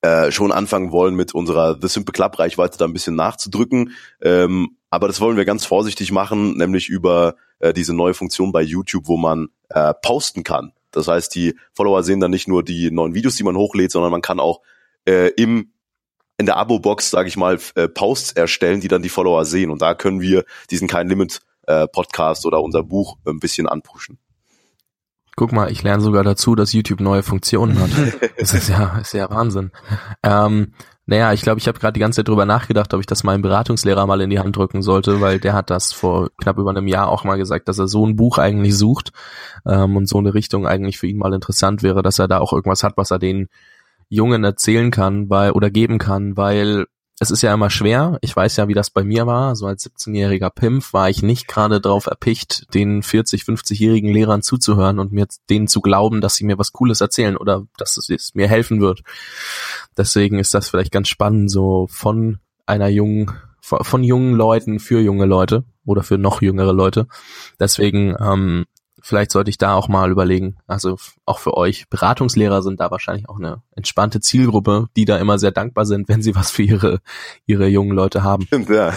[SPEAKER 2] äh, schon anfangen wollen, mit unserer The Simple Club Reichweite da ein bisschen nachzudrücken. Ähm, aber das wollen wir ganz vorsichtig machen, nämlich über äh, diese neue Funktion bei YouTube, wo man äh, posten kann. Das heißt, die Follower sehen dann nicht nur die neuen Videos, die man hochlädt, sondern man kann auch äh, im in der Abo-Box, sage ich mal, äh, Posts erstellen, die dann die Follower sehen. Und da können wir diesen kein Limit äh, Podcast oder unser Buch ein bisschen anpushen.
[SPEAKER 1] Guck mal, ich lerne sogar dazu, dass YouTube neue Funktionen hat. [laughs] Das ist ja, ist ja Wahnsinn. Ähm, naja, ich glaube, ich habe gerade die ganze Zeit drüber nachgedacht, ob ich das meinem Beratungslehrer mal in die Hand drücken sollte, weil der hat das vor knapp über einem Jahr auch mal gesagt, dass er so ein Buch eigentlich sucht ähm, und so eine Richtung eigentlich für ihn mal interessant wäre, dass er da auch irgendwas hat, was er den Jungen erzählen kann, weil oder geben kann, weil es ist ja immer schwer. Ich weiß ja, wie das bei mir war. So als 17-jähriger Pimp war ich nicht gerade drauf erpicht, den 40, 50-jährigen Lehrern zuzuhören und mir denen zu glauben, dass sie mir was Cooles erzählen oder dass es mir helfen wird. Deswegen ist das vielleicht ganz spannend, so von einer jungen, von jungen Leuten für junge Leute oder für noch jüngere Leute. Deswegen ähm, vielleicht sollte ich da auch mal überlegen. Also auch für euch. Beratungslehrer sind da wahrscheinlich auch eine entspannte Zielgruppe, die da immer sehr dankbar sind, wenn sie was für ihre, ihre jungen Leute haben. Stimmt, ja.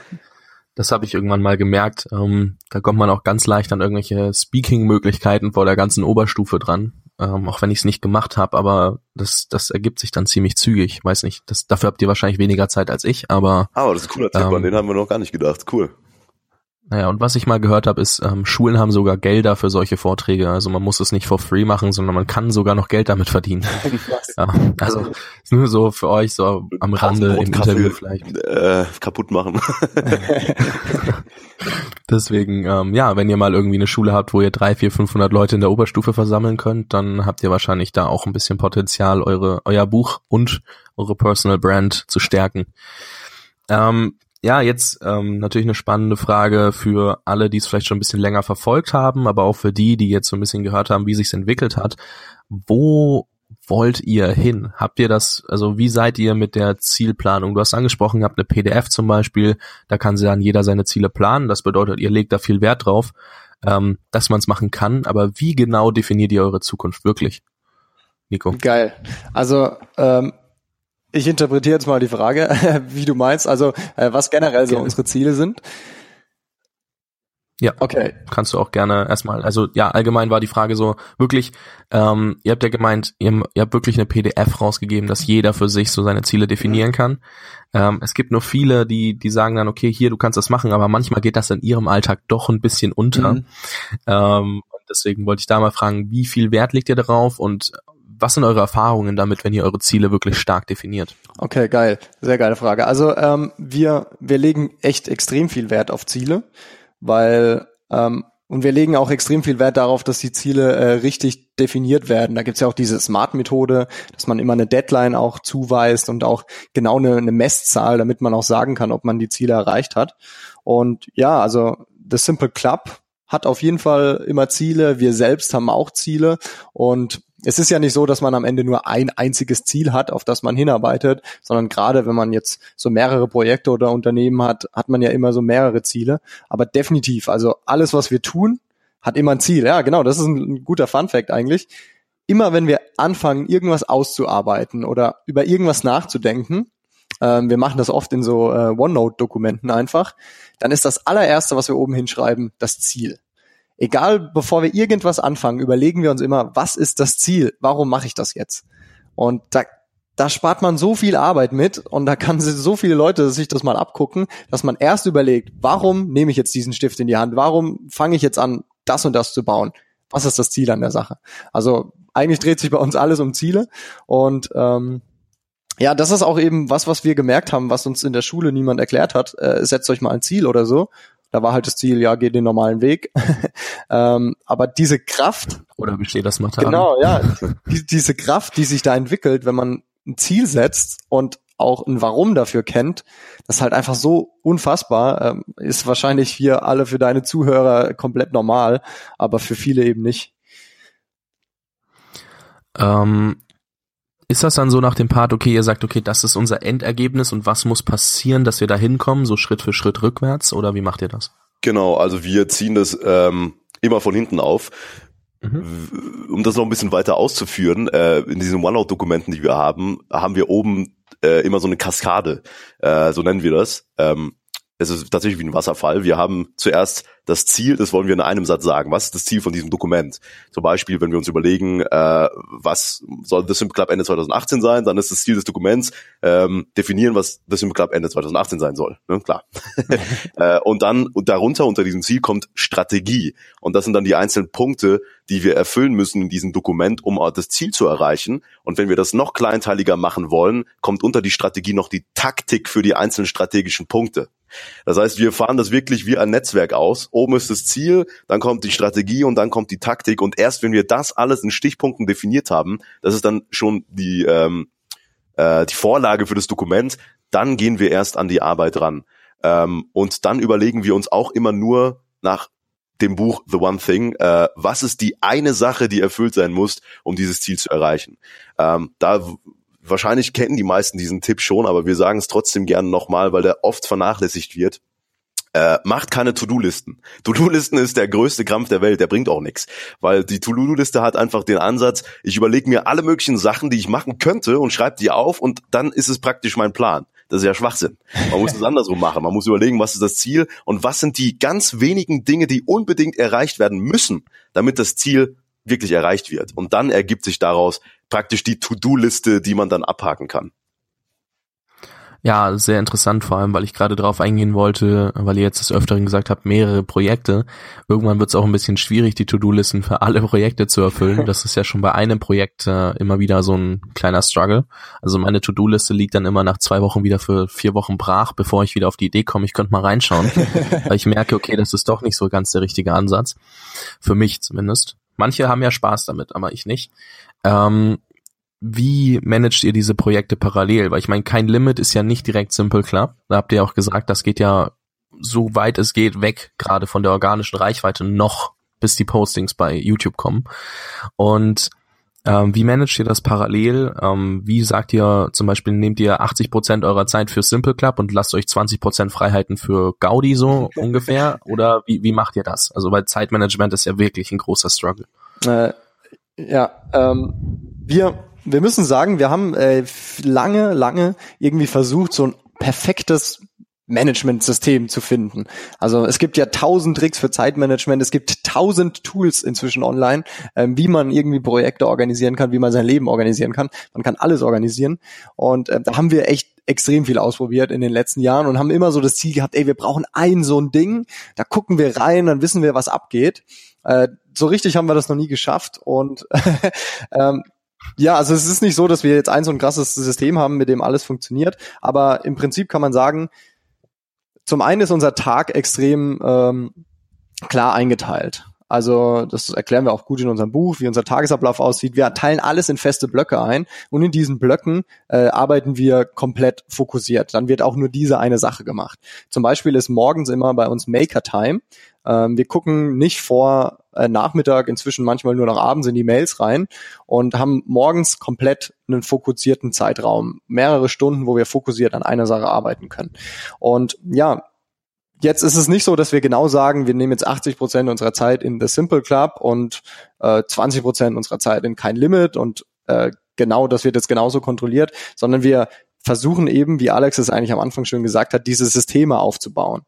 [SPEAKER 1] [laughs] das habe ich irgendwann mal gemerkt. Ähm, da kommt man auch ganz leicht an irgendwelche Speaking-Möglichkeiten vor der ganzen Oberstufe dran. Ähm, auch wenn ich es nicht gemacht habe, aber das, das ergibt sich dann ziemlich zügig. Weiß nicht, das, dafür habt ihr wahrscheinlich weniger Zeit als ich, aber.
[SPEAKER 2] Aber das ist ein cooler Tipp, ähm, an den haben wir noch gar nicht gedacht. Cool.
[SPEAKER 1] Naja, und was ich mal gehört habe, ist, ähm, Schulen haben sogar Gelder für solche Vorträge. Also man muss es nicht for free machen, sondern man kann sogar noch Geld damit verdienen. [laughs] ja, also nur so für euch so am Rande im Interview vielleicht.
[SPEAKER 2] Äh, kaputt machen. [laughs]
[SPEAKER 1] Deswegen, ähm, ja, wenn ihr mal irgendwie eine Schule habt, wo ihr drei, vier, 500 Leute in der Oberstufe versammeln könnt, dann habt ihr wahrscheinlich da auch ein bisschen Potenzial, eure, euer Buch und eure Personal Brand zu stärken. Ähm, ja, jetzt ähm, natürlich eine spannende Frage für alle, die es vielleicht schon ein bisschen länger verfolgt haben, aber auch für die, die jetzt so ein bisschen gehört haben, wie sich's entwickelt hat. Wo wollt ihr hin? Habt ihr das, also wie seid ihr mit der Zielplanung? Du hast angesprochen, ihr habt eine PDF zum Beispiel, da kann sie dann jeder seine Ziele planen. Das bedeutet, ihr legt da viel Wert drauf, ähm, dass man es machen kann. Aber wie genau definiert ihr eure Zukunft wirklich? Nico.
[SPEAKER 3] Geil. Also ähm, ich interpretiere jetzt mal die Frage, [laughs] wie du meinst, also äh, was generell so unsere Ziele sind.
[SPEAKER 1] Ja, okay. Kannst du auch gerne erstmal, also ja, allgemein war die Frage so, wirklich, ähm, ihr habt ja gemeint, ihr, ihr habt wirklich eine PDF rausgegeben, dass jeder für sich so seine Ziele definieren kann. Ähm, es gibt nur viele, die, die sagen dann, okay, hier, du kannst das machen, aber manchmal geht das in ihrem Alltag doch ein bisschen unter. Mhm. Ähm, deswegen wollte ich da mal fragen, wie viel Wert legt ihr darauf und was sind eure Erfahrungen damit, wenn ihr eure Ziele wirklich stark definiert?
[SPEAKER 3] Okay, geil. Sehr geile Frage. Also ähm, wir, wir legen echt extrem viel Wert auf Ziele, weil ähm, und wir legen auch extrem viel Wert darauf, dass die Ziele äh, richtig definiert werden. Da gibt's ja auch diese Smart-Methode, dass man immer eine Deadline auch zuweist und auch genau eine, eine Messzahl, damit man auch sagen kann, ob man die Ziele erreicht hat. Und ja, also The Simple Club hat auf jeden Fall immer Ziele. Wir selbst haben auch Ziele. Und es ist ja nicht so, dass man am Ende nur ein einziges Ziel hat, auf das man hinarbeitet, sondern gerade wenn man jetzt so mehrere Projekte oder Unternehmen hat, hat man ja immer so mehrere Ziele. Aber definitiv, also alles, was wir tun, hat immer ein Ziel. Ja, genau, das ist ein guter Fun Fact eigentlich. Immer wenn wir anfangen, irgendwas auszuarbeiten oder über irgendwas nachzudenken, ähm, wir machen das oft in so äh, OneNote-Dokumenten einfach, dann ist das allererste, was wir oben hinschreiben, das Ziel egal, bevor wir irgendwas anfangen, überlegen wir uns immer, was ist das Ziel? Warum mache ich das jetzt? Und da, da spart man so viel Arbeit mit und da kann so viele Leute sich das mal abgucken, dass man erst überlegt, warum nehme ich jetzt diesen Stift in die Hand? Warum fange ich jetzt an, das und das zu bauen? Was ist das Ziel an der Sache? Also eigentlich dreht sich bei uns alles um Ziele und ähm, ja, das ist auch eben was, was wir gemerkt haben, was uns in der Schule niemand erklärt hat. Äh, setzt euch mal ein Ziel oder so da war halt das Ziel, ja, geh den normalen Weg. [laughs] ähm, aber diese Kraft.
[SPEAKER 1] Oder besteht das Material?
[SPEAKER 3] Genau, ja. die, diese Kraft, die sich da entwickelt, wenn man ein Ziel setzt und auch ein Warum dafür kennt, das ist halt einfach so unfassbar. Ähm, ist wahrscheinlich hier alle für deine Zuhörer komplett normal, aber für viele eben nicht.
[SPEAKER 1] Ähm, ist das dann so nach dem Part, okay, ihr sagt, okay, das ist unser Endergebnis und was muss passieren, dass wir da hinkommen, so Schritt für Schritt rückwärts oder wie macht ihr das?
[SPEAKER 2] Genau, also wir ziehen das ähm, immer von hinten auf. Mhm. Um das noch ein bisschen weiter auszuführen, äh, in diesen OneNote-Dokumenten, die wir haben, haben wir oben äh, immer so eine Kaskade, äh, so nennen wir das. Ähm, es ist tatsächlich wie ein Wasserfall. Wir haben zuerst das Ziel, das wollen wir in einem Satz sagen. Was ist das Ziel von diesem Dokument? Zum Beispiel, wenn wir uns überlegen, äh, was soll The Simple Club Ende 2018 sein, dann ist das Ziel des Dokuments ähm, definieren, was The Simple Club Ende 2018 sein soll. Ne? Klar. [laughs] äh, und dann und darunter unter diesem Ziel kommt Strategie. Und das sind dann die einzelnen Punkte, die wir erfüllen müssen in diesem Dokument, um das Ziel zu erreichen. Und wenn wir das noch kleinteiliger machen wollen, kommt unter die Strategie noch die Taktik für die einzelnen strategischen Punkte. Das heißt, wir fahren das wirklich wie ein Netzwerk aus. Oben ist das Ziel, dann kommt die Strategie und dann kommt die Taktik. Und erst wenn wir das alles in Stichpunkten definiert haben, das ist dann schon die, ähm, äh, die Vorlage für das Dokument, dann gehen wir erst an die Arbeit ran. Ähm, und dann überlegen wir uns auch immer nur nach dem Buch The One Thing, äh, was ist die eine Sache, die erfüllt sein muss, um dieses Ziel zu erreichen. Ähm, da wahrscheinlich kennen die meisten diesen Tipp schon, aber wir sagen es trotzdem gerne nochmal, weil der oft vernachlässigt wird. Äh, macht keine To-Do-Listen. To-Do-Listen ist der größte Krampf der Welt, der bringt auch nichts. Weil die To-Do-Liste hat einfach den Ansatz, ich überlege mir alle möglichen Sachen, die ich machen könnte und schreibe die auf und dann ist es praktisch mein Plan. Das ist ja Schwachsinn. Man muss es [laughs] andersrum machen. Man muss überlegen, was ist das Ziel und was sind die ganz wenigen Dinge, die unbedingt erreicht werden müssen, damit das Ziel wirklich erreicht wird. Und dann ergibt sich daraus praktisch die To-Do-Liste, die man dann abhaken kann.
[SPEAKER 1] Ja, sehr interessant, vor allem, weil ich gerade darauf eingehen wollte, weil ihr jetzt des Öfteren gesagt habt, mehrere Projekte. Irgendwann wird es auch ein bisschen schwierig, die To-Do-Listen für alle [laughs] Projekte zu erfüllen. [laughs] Das ist ja schon bei einem Projekt äh, immer wieder so ein kleiner Struggle. Also meine To-Do-Liste liegt dann immer nach zwei Wochen wieder für vier Wochen brach, bevor ich wieder auf die Idee komme, ich könnte mal reinschauen. [laughs] weil ich merke, okay, das ist doch nicht so ganz der richtige Ansatz. Für mich zumindest. Manche haben ja Spaß damit, aber ich nicht. Ähm, wie managt ihr diese Projekte parallel? Weil ich meine, kein Limit ist ja nicht direkt Simple Club. Da habt ihr auch gesagt, das geht ja so weit es geht weg, gerade von der organischen Reichweite noch, bis die Postings bei YouTube kommen. Und ähm, wie managt ihr das parallel? Ähm, wie sagt ihr zum Beispiel, nehmt ihr 80 Prozent eurer Zeit für Simple Club und lasst euch 20 Prozent Freiheiten für Gaudi so [laughs] ungefähr? Oder wie, wie macht ihr das? Also weil Zeitmanagement ist ja wirklich ein großer Struggle.
[SPEAKER 3] Äh, ja, ähm, wir, wir müssen sagen, wir haben äh, lange, lange irgendwie versucht, so ein perfektes Management-System zu finden. Also es gibt ja tausend Tricks für Zeitmanagement, es gibt tausend Tools inzwischen online, ähm, wie man irgendwie Projekte organisieren kann, wie man sein Leben organisieren kann. Man kann alles organisieren. Und äh, da haben wir echt extrem viel ausprobiert in den letzten Jahren und haben immer so das Ziel gehabt, ey, wir brauchen ein so ein Ding, da gucken wir rein, dann wissen wir, was abgeht. Äh, so richtig haben wir das noch nie geschafft und [laughs] ähm, Ja, also es ist nicht so, dass wir jetzt ein so ein krasses System haben, mit dem alles funktioniert, aber im Prinzip kann man sagen, zum einen ist unser Tag extrem ähm, klar eingeteilt. Also das erklären wir auch gut in unserem Buch, wie unser Tagesablauf aussieht. Wir teilen alles in feste Blöcke ein und in diesen Blöcken äh, arbeiten wir komplett fokussiert. Dann wird auch nur diese eine Sache gemacht. Zum Beispiel ist morgens immer bei uns Maker Time. Ähm, wir gucken nicht vor äh, Nachmittag, inzwischen manchmal nur noch abends in die Mails rein und haben morgens komplett einen fokussierten Zeitraum, mehrere Stunden, wo wir fokussiert an einer Sache arbeiten können. Und ja, Jetzt ist es nicht so, dass wir genau sagen, wir nehmen jetzt 80 Prozent unserer Zeit in The Simple Club und äh, 20 Prozent unserer Zeit in kein Limit und äh, genau, das wird jetzt genauso kontrolliert, sondern wir versuchen eben, wie Alex es eigentlich am Anfang schon gesagt hat, diese Systeme aufzubauen.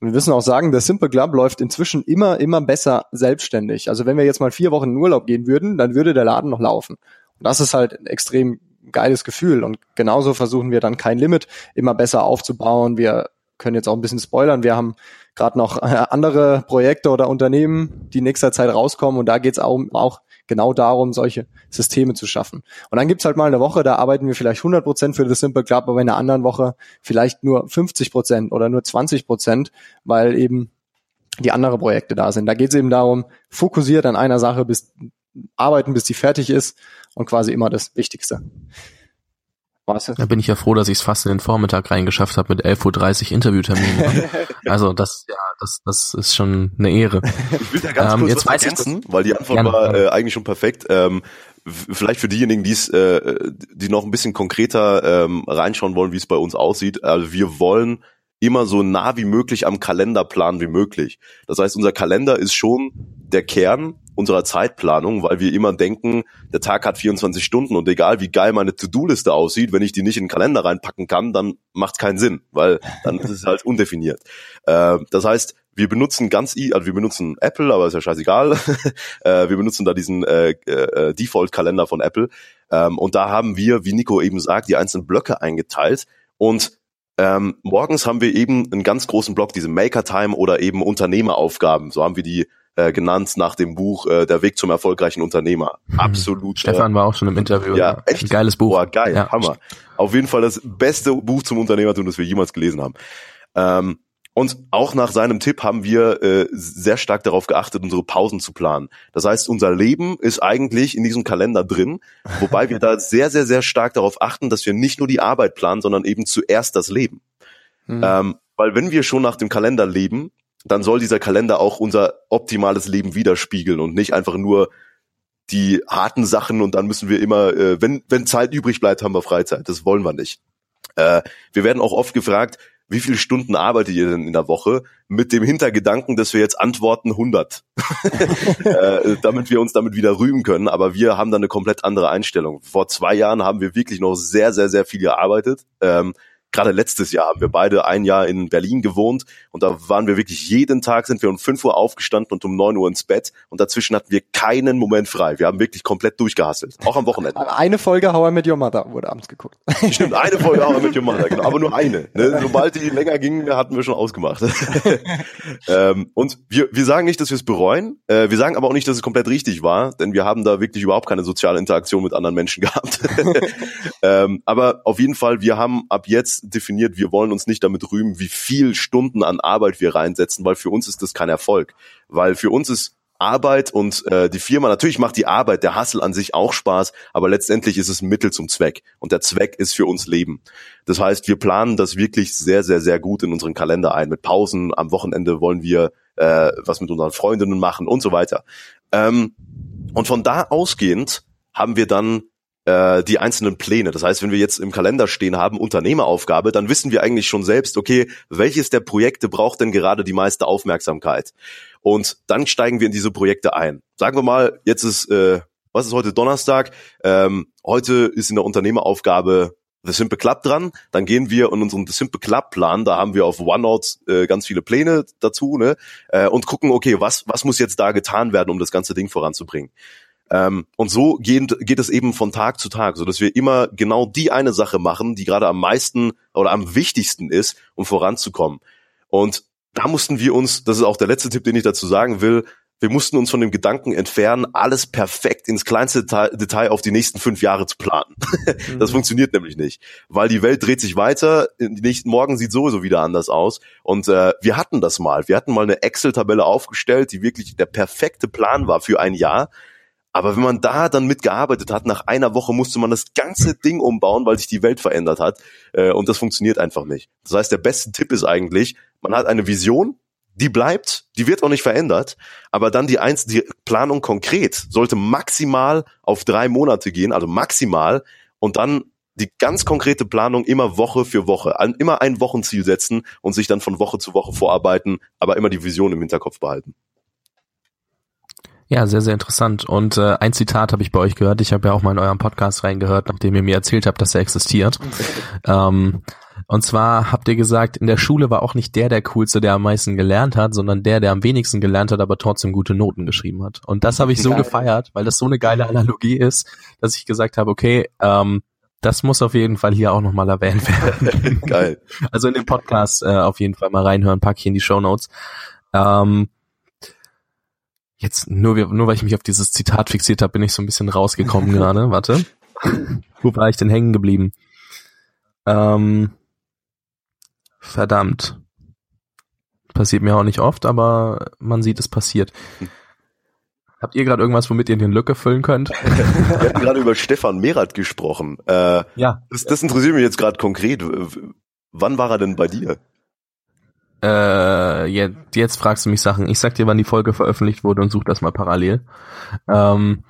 [SPEAKER 3] Und wir müssen auch sagen, der Simple Club läuft inzwischen immer, immer besser selbstständig. Also wenn wir jetzt mal vier Wochen in Urlaub gehen würden, dann würde der Laden noch laufen. Und das ist halt ein extrem geiles Gefühl. Und genauso versuchen wir dann kein Limit immer besser aufzubauen. Wir können jetzt auch ein bisschen spoilern. Wir haben gerade noch äh, andere Projekte oder Unternehmen, die in nächster Zeit rauskommen und da geht es auch, auch genau darum, solche Systeme zu schaffen. Und dann gibt's halt mal eine Woche, da arbeiten wir vielleicht 100 Prozent für The Simple Club, aber in einer anderen Woche vielleicht nur 50 Prozent oder nur 20 Prozent, weil eben die andere Projekte da sind. Da geht es eben darum, fokussiert an einer Sache bis arbeiten, bis die fertig ist und quasi immer das Wichtigste.
[SPEAKER 1] Weißt Da bin ich ja froh, dass ich es fast in den Vormittag reingeschafft habe mit 11.30 Uhr Interviewterminen. [laughs] also das, ja, das, das ist schon eine Ehre.
[SPEAKER 2] Ich will da ganz ähm, kurz jetzt was ergänzen, weil die Antwort Gerne. war äh, eigentlich schon perfekt. Ähm, vielleicht für diejenigen, die es, äh, die noch ein bisschen konkreter ähm, reinschauen wollen, wie es bei uns aussieht. Also wir wollen immer so nah wie möglich am Kalender planen wie möglich. Das heißt, unser Kalender ist schon der Kern unserer Zeitplanung, weil wir immer denken, der Tag hat 24 Stunden und egal wie geil meine To-Do-Liste aussieht, wenn ich die nicht in den Kalender reinpacken kann, dann macht es keinen Sinn, weil dann ist es halt undefiniert. Äh, das heißt, wir benutzen ganz, also wir benutzen Apple, aber ist ja scheißegal. [laughs] äh, wir benutzen da diesen äh, äh, Default-Kalender von Apple. Ähm, und da haben wir, wie Nico eben sagt, die einzelnen Blöcke eingeteilt und ähm, morgens haben wir eben einen ganz großen Block, diese Maker Time oder eben Unternehmeraufgaben. So haben wir die äh, genannt nach dem Buch äh, Der Weg zum erfolgreichen Unternehmer. Mhm. Absolut.
[SPEAKER 1] Stefan äh, war auch schon im Interview.
[SPEAKER 2] Ja, echt.
[SPEAKER 1] Ein geiles Buch.
[SPEAKER 2] Boah, geil, ja. Hammer. Auf jeden Fall das beste Buch zum Unternehmertum, das wir jemals gelesen haben. Ähm, und auch nach seinem Tipp haben wir äh, sehr stark darauf geachtet, unsere Pausen zu planen. Das heißt, unser Leben ist eigentlich in diesem Kalender drin, wobei wir da [laughs] sehr, sehr, sehr stark darauf achten, dass wir nicht nur die Arbeit planen, sondern eben zuerst das Leben. Mhm. Ähm, weil wenn wir schon nach dem Kalender leben, dann soll dieser Kalender auch unser optimales Leben widerspiegeln und nicht einfach nur die harten Sachen und dann müssen wir immer, äh, wenn, wenn Zeit übrig bleibt, haben wir Freizeit. Das wollen wir nicht. Äh, wir werden auch oft gefragt, wie viele Stunden arbeitet ihr denn in der Woche? Mit dem Hintergedanken, dass wir jetzt antworten 100, [laughs] äh, damit wir uns damit wieder rühmen können. Aber wir haben da eine komplett andere Einstellung. Vor zwei Jahren haben wir wirklich noch sehr, sehr, sehr viel gearbeitet. Ähm, gerade letztes Jahr haben wir beide ein Jahr in Berlin gewohnt und da waren wir wirklich jeden Tag sind wir um 5 Uhr aufgestanden und um 9 Uhr ins Bett und dazwischen hatten wir keinen Moment frei. Wir haben wirklich komplett durchgehasselt, auch am Wochenende. [laughs]
[SPEAKER 3] Eine Folge How I Met Your Mother wurde abends geguckt. [laughs]
[SPEAKER 2] Stimmt, eine Folge How I Met Your Mother, genau, aber nur eine. Ne? [laughs] Sobald die länger ging, hatten wir schon ausgemacht. ähm, und wir, wir sagen nicht, dass wir es bereuen, äh, wir sagen aber auch nicht, dass es komplett richtig war, denn wir haben da wirklich überhaupt keine soziale Interaktion mit anderen Menschen gehabt. ähm, aber auf jeden Fall, wir haben ab jetzt definiert, wir wollen uns nicht damit rühmen, wie viel Stunden an Arbeit wir reinsetzen, weil für uns ist das kein Erfolg. Weil für uns ist Arbeit und äh, die Firma, natürlich macht die Arbeit, der Hassel an sich auch Spaß, aber letztendlich ist es Mittel zum Zweck. Und der Zweck ist für uns Leben. Das heißt, wir planen das wirklich sehr, sehr, sehr gut in unseren Kalender ein. Mit Pausen, am Wochenende wollen wir äh, was mit unseren Freundinnen machen und so weiter. Ähm, und von da ausgehend haben wir dann äh, die einzelnen Pläne. Das heißt, wenn wir jetzt im Kalender stehen haben, Unternehmeraufgabe, dann wissen wir eigentlich schon selbst, okay, welches der Projekte braucht denn gerade die meiste Aufmerksamkeit? Und dann steigen wir in diese Projekte ein. Sagen wir mal, jetzt ist, äh, was ist heute Donnerstag? Ähm, heute ist in der Unternehmeraufgabe The Simple Club dran, dann gehen wir in unseren The Simple Club Plan, da haben wir auf OneNote äh, ganz viele Pläne dazu, ne, äh, und gucken, okay, was was muss jetzt da getan werden, um das ganze Ding voranzubringen. Ähm, und so geht, geht es eben von Tag zu Tag, so dass wir immer genau die eine Sache machen, die gerade am meisten oder am wichtigsten ist, um voranzukommen. Und da mussten wir uns, das ist auch der letzte Tipp, den ich dazu sagen will, wir mussten uns von dem Gedanken entfernen, alles perfekt ins kleinste Detail auf die nächsten fünf Jahre zu planen. [laughs] das mhm. funktioniert nämlich nicht, weil die Welt dreht sich weiter. Die nächsten Morgen sieht sowieso wieder anders aus. Und äh, wir hatten das mal. Wir hatten mal eine Excel-Tabelle aufgestellt, die wirklich der perfekte Plan war für ein Jahr. Aber wenn man da dann mitgearbeitet hat, nach einer Woche musste man das ganze Ding umbauen, weil sich die Welt verändert hat. Äh, und das funktioniert einfach nicht. Das heißt, der beste Tipp ist eigentlich, man hat eine Vision, die bleibt, die wird auch nicht verändert, aber dann die eins, die Planung konkret sollte maximal auf drei Monate gehen, also maximal und dann die ganz konkrete Planung immer Woche für Woche, immer ein Wochenziel setzen und sich dann von Woche zu Woche vorarbeiten, aber immer die Vision im Hinterkopf behalten.
[SPEAKER 1] Ja, sehr, sehr interessant. Und äh, ein Zitat habe ich bei euch gehört. Ich habe ja auch mal in eurem Podcast reingehört, nachdem ihr mir erzählt habt, dass er existiert. [laughs] ähm, und zwar habt ihr gesagt, in der Schule war auch nicht der der coolste, der am meisten gelernt hat, sondern der, der am wenigsten gelernt hat, aber trotzdem gute Noten geschrieben hat. Und das habe ich so Geil. gefeiert, weil das so eine geile Analogie ist, dass ich gesagt habe, okay, ähm, das muss auf jeden Fall hier auch nochmal erwähnt werden. [laughs] Geil. Also in den Podcast äh, auf jeden Fall mal reinhören, pack ich in die Show Notes. Ähm, jetzt nur, nur weil ich mich auf dieses Zitat fixiert habe, bin ich so ein bisschen rausgekommen [laughs] gerade. Warte. Wo war ich denn hängen geblieben? Ähm, Verdammt. Passiert mir auch nicht oft, aber man sieht, es passiert. Habt ihr gerade irgendwas, womit ihr den Lücke füllen könnt? [laughs]
[SPEAKER 2] Wir hatten gerade über Stefan Merath gesprochen. Äh, ja. Das, das interessiert mich jetzt gerade konkret. Wann war er denn bei dir?
[SPEAKER 1] Äh, jetzt, jetzt fragst du mich Sachen. Ich sag dir, wann die Folge veröffentlicht wurde und such das mal parallel. Ähm,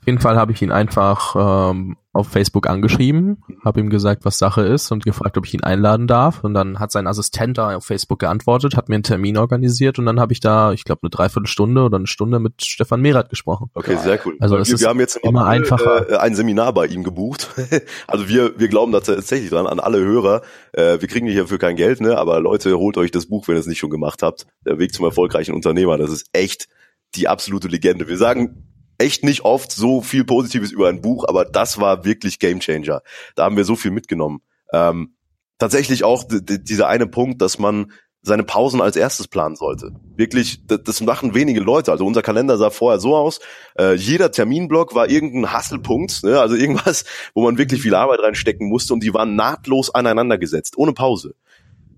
[SPEAKER 1] auf jeden Fall habe ich ihn einfach ähm, auf Facebook angeschrieben, habe ihm gesagt, was Sache ist und gefragt, ob ich ihn einladen darf. Und dann hat sein Assistent da auf Facebook geantwortet, hat mir einen Termin organisiert und dann habe ich da, ich glaube, eine Dreiviertelstunde oder eine Stunde mit Stefan Merath gesprochen.
[SPEAKER 2] Okay, sehr cool.
[SPEAKER 1] Also wir, wir haben jetzt immer
[SPEAKER 2] alle,
[SPEAKER 1] einfacher.
[SPEAKER 2] Äh, ein Seminar bei ihm gebucht. [laughs] also wir, wir glauben da tatsächlich dran, an alle Hörer. Äh, wir kriegen hierfür kein Geld, ne? aber Leute, holt euch das Buch, wenn ihr es nicht schon gemacht habt. Der Weg zum erfolgreichen Unternehmer, das ist echt die absolute Legende. Wir sagen echt nicht oft so viel Positives über ein Buch, aber das war wirklich Gamechanger. Da haben wir so viel mitgenommen. Ähm, tatsächlich auch dieser eine Punkt, dass man seine Pausen als erstes planen sollte. Wirklich, das machen wenige Leute. Also unser Kalender sah vorher so aus, äh, jeder Terminblock war irgendein Hasselpunkt, ne? also irgendwas, wo man wirklich viel Arbeit reinstecken musste und die waren nahtlos aneinander gesetzt, ohne Pause.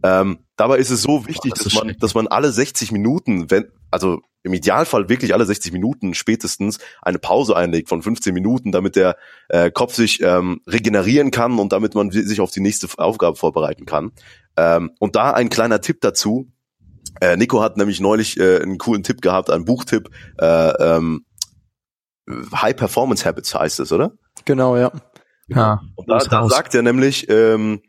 [SPEAKER 2] Ähm, dabei ist es so wichtig, oh, das dass man, dass man alle 60 Minuten, wenn, also im Idealfall wirklich alle 60 Minuten spätestens eine Pause einlegt von 15 Minuten, damit der äh, Kopf sich ähm, regenerieren kann und damit man sich auf die nächste Aufgabe vorbereiten kann. Ähm, und da ein kleiner Tipp dazu. Äh, Nico hat nämlich neulich äh, einen coolen Tipp gehabt, einen Buchtipp. Äh, ähm, High Performance Habits heißt es, oder?
[SPEAKER 3] Genau, ja.
[SPEAKER 2] Ja. Und da, da sagt er nämlich, ähm,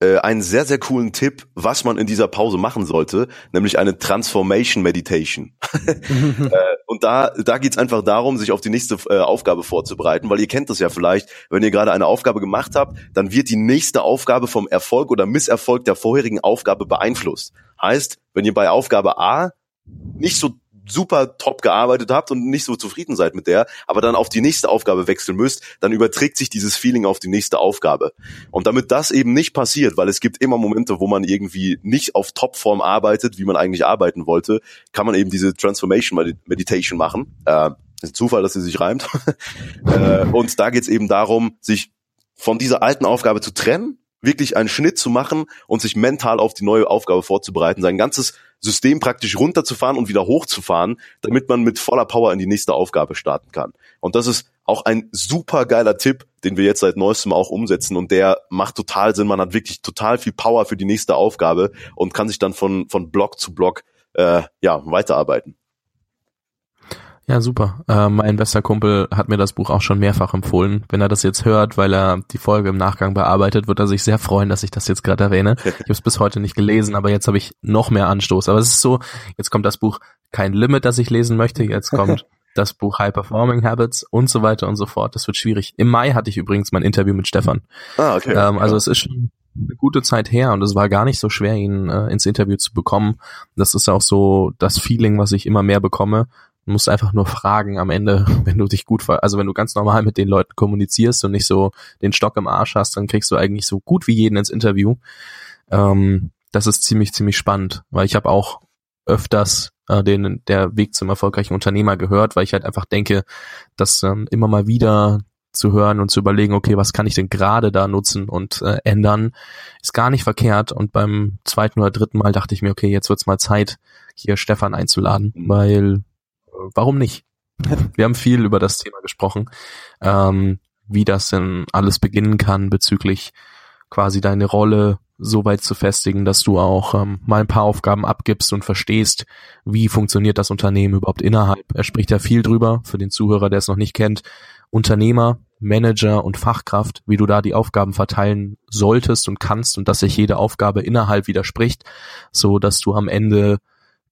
[SPEAKER 2] äh, einen sehr, sehr coolen Tipp, was man in dieser Pause machen sollte, nämlich eine Transformation Meditation. [laughs] äh, und da, da geht's einfach darum, sich auf die nächste äh, Aufgabe vorzubereiten, weil ihr kennt das ja vielleicht, wenn ihr gerade eine Aufgabe gemacht habt, dann wird die nächste Aufgabe vom Erfolg oder Misserfolg der vorherigen Aufgabe beeinflusst. Heißt, wenn ihr bei Aufgabe A nicht so super top gearbeitet habt und nicht so zufrieden seid mit der, aber dann auf die nächste Aufgabe wechseln müsst, dann überträgt sich dieses Feeling auf die nächste Aufgabe. Und damit das eben nicht passiert, weil es gibt immer Momente, wo man irgendwie nicht auf Topform arbeitet, wie man eigentlich arbeiten wollte, kann man eben diese Transformation Meditation machen. Äh, ist ein Zufall, dass sie sich reimt. [laughs] äh, und da geht es eben darum, sich von dieser alten Aufgabe zu trennen wirklich einen Schnitt zu machen und sich mental auf die neue Aufgabe vorzubereiten, sein ganzes System praktisch runterzufahren und wieder hochzufahren, damit man mit voller Power in die nächste Aufgabe starten kann. Und das ist auch ein super geiler Tipp, den wir jetzt seit neuestem auch umsetzen und der macht total Sinn. Man hat wirklich total viel Power für die nächste Aufgabe und kann sich dann von, von Block zu Block äh, ja, weiterarbeiten.
[SPEAKER 1] Ja, super. Äh, mein bester Kumpel hat mir das Buch auch schon mehrfach empfohlen. Wenn er das jetzt hört, weil er die Folge im Nachgang bearbeitet, wird er sich sehr freuen, dass ich das jetzt gerade erwähne. [laughs] Ich habe es bis heute nicht gelesen, aber jetzt habe ich noch mehr Anstoß. Aber es ist so, jetzt kommt das Buch Kein Limit, das ich lesen möchte. Jetzt kommt [laughs] das Buch High Performing Habits und so weiter und so fort. Das wird schwierig. Im Mai hatte ich übrigens mein Interview mit Stefan. Ah, okay. Ähm, also es ist schon eine gute Zeit her und es war gar nicht so schwer, ihn äh, ins Interview zu bekommen. Das ist auch so das Feeling, was ich immer mehr bekomme. Du musst einfach nur fragen am Ende, [laughs] wenn du dich gut, also wenn du ganz normal mit den Leuten kommunizierst und nicht so den Stock im Arsch hast, dann kriegst du eigentlich so gut wie jeden ins Interview. Ähm, das ist ziemlich, ziemlich spannend, weil ich habe auch öfters äh, denen der Weg zum erfolgreichen Unternehmer gehört, weil ich halt einfach denke, dass ähm, immer mal wieder zu hören und zu überlegen, okay, was kann ich denn gerade da nutzen und äh, ändern, ist gar nicht verkehrt. Und beim zweiten oder dritten Mal dachte ich mir, okay, jetzt wird's mal Zeit, hier Stefan einzuladen, mhm. weil warum nicht? [laughs] Wir haben viel über das Thema gesprochen, ähm, wie das denn alles beginnen kann bezüglich quasi deine Rolle so weit zu festigen, dass du auch ähm, mal ein paar Aufgaben abgibst und verstehst, wie funktioniert das Unternehmen überhaupt innerhalb. Er spricht ja viel drüber, für den Zuhörer, der es noch nicht kennt. Unternehmer, Manager und Fachkraft, wie du da die Aufgaben verteilen solltest und kannst und dass sich jede Aufgabe innerhalb widerspricht, so dass du am Ende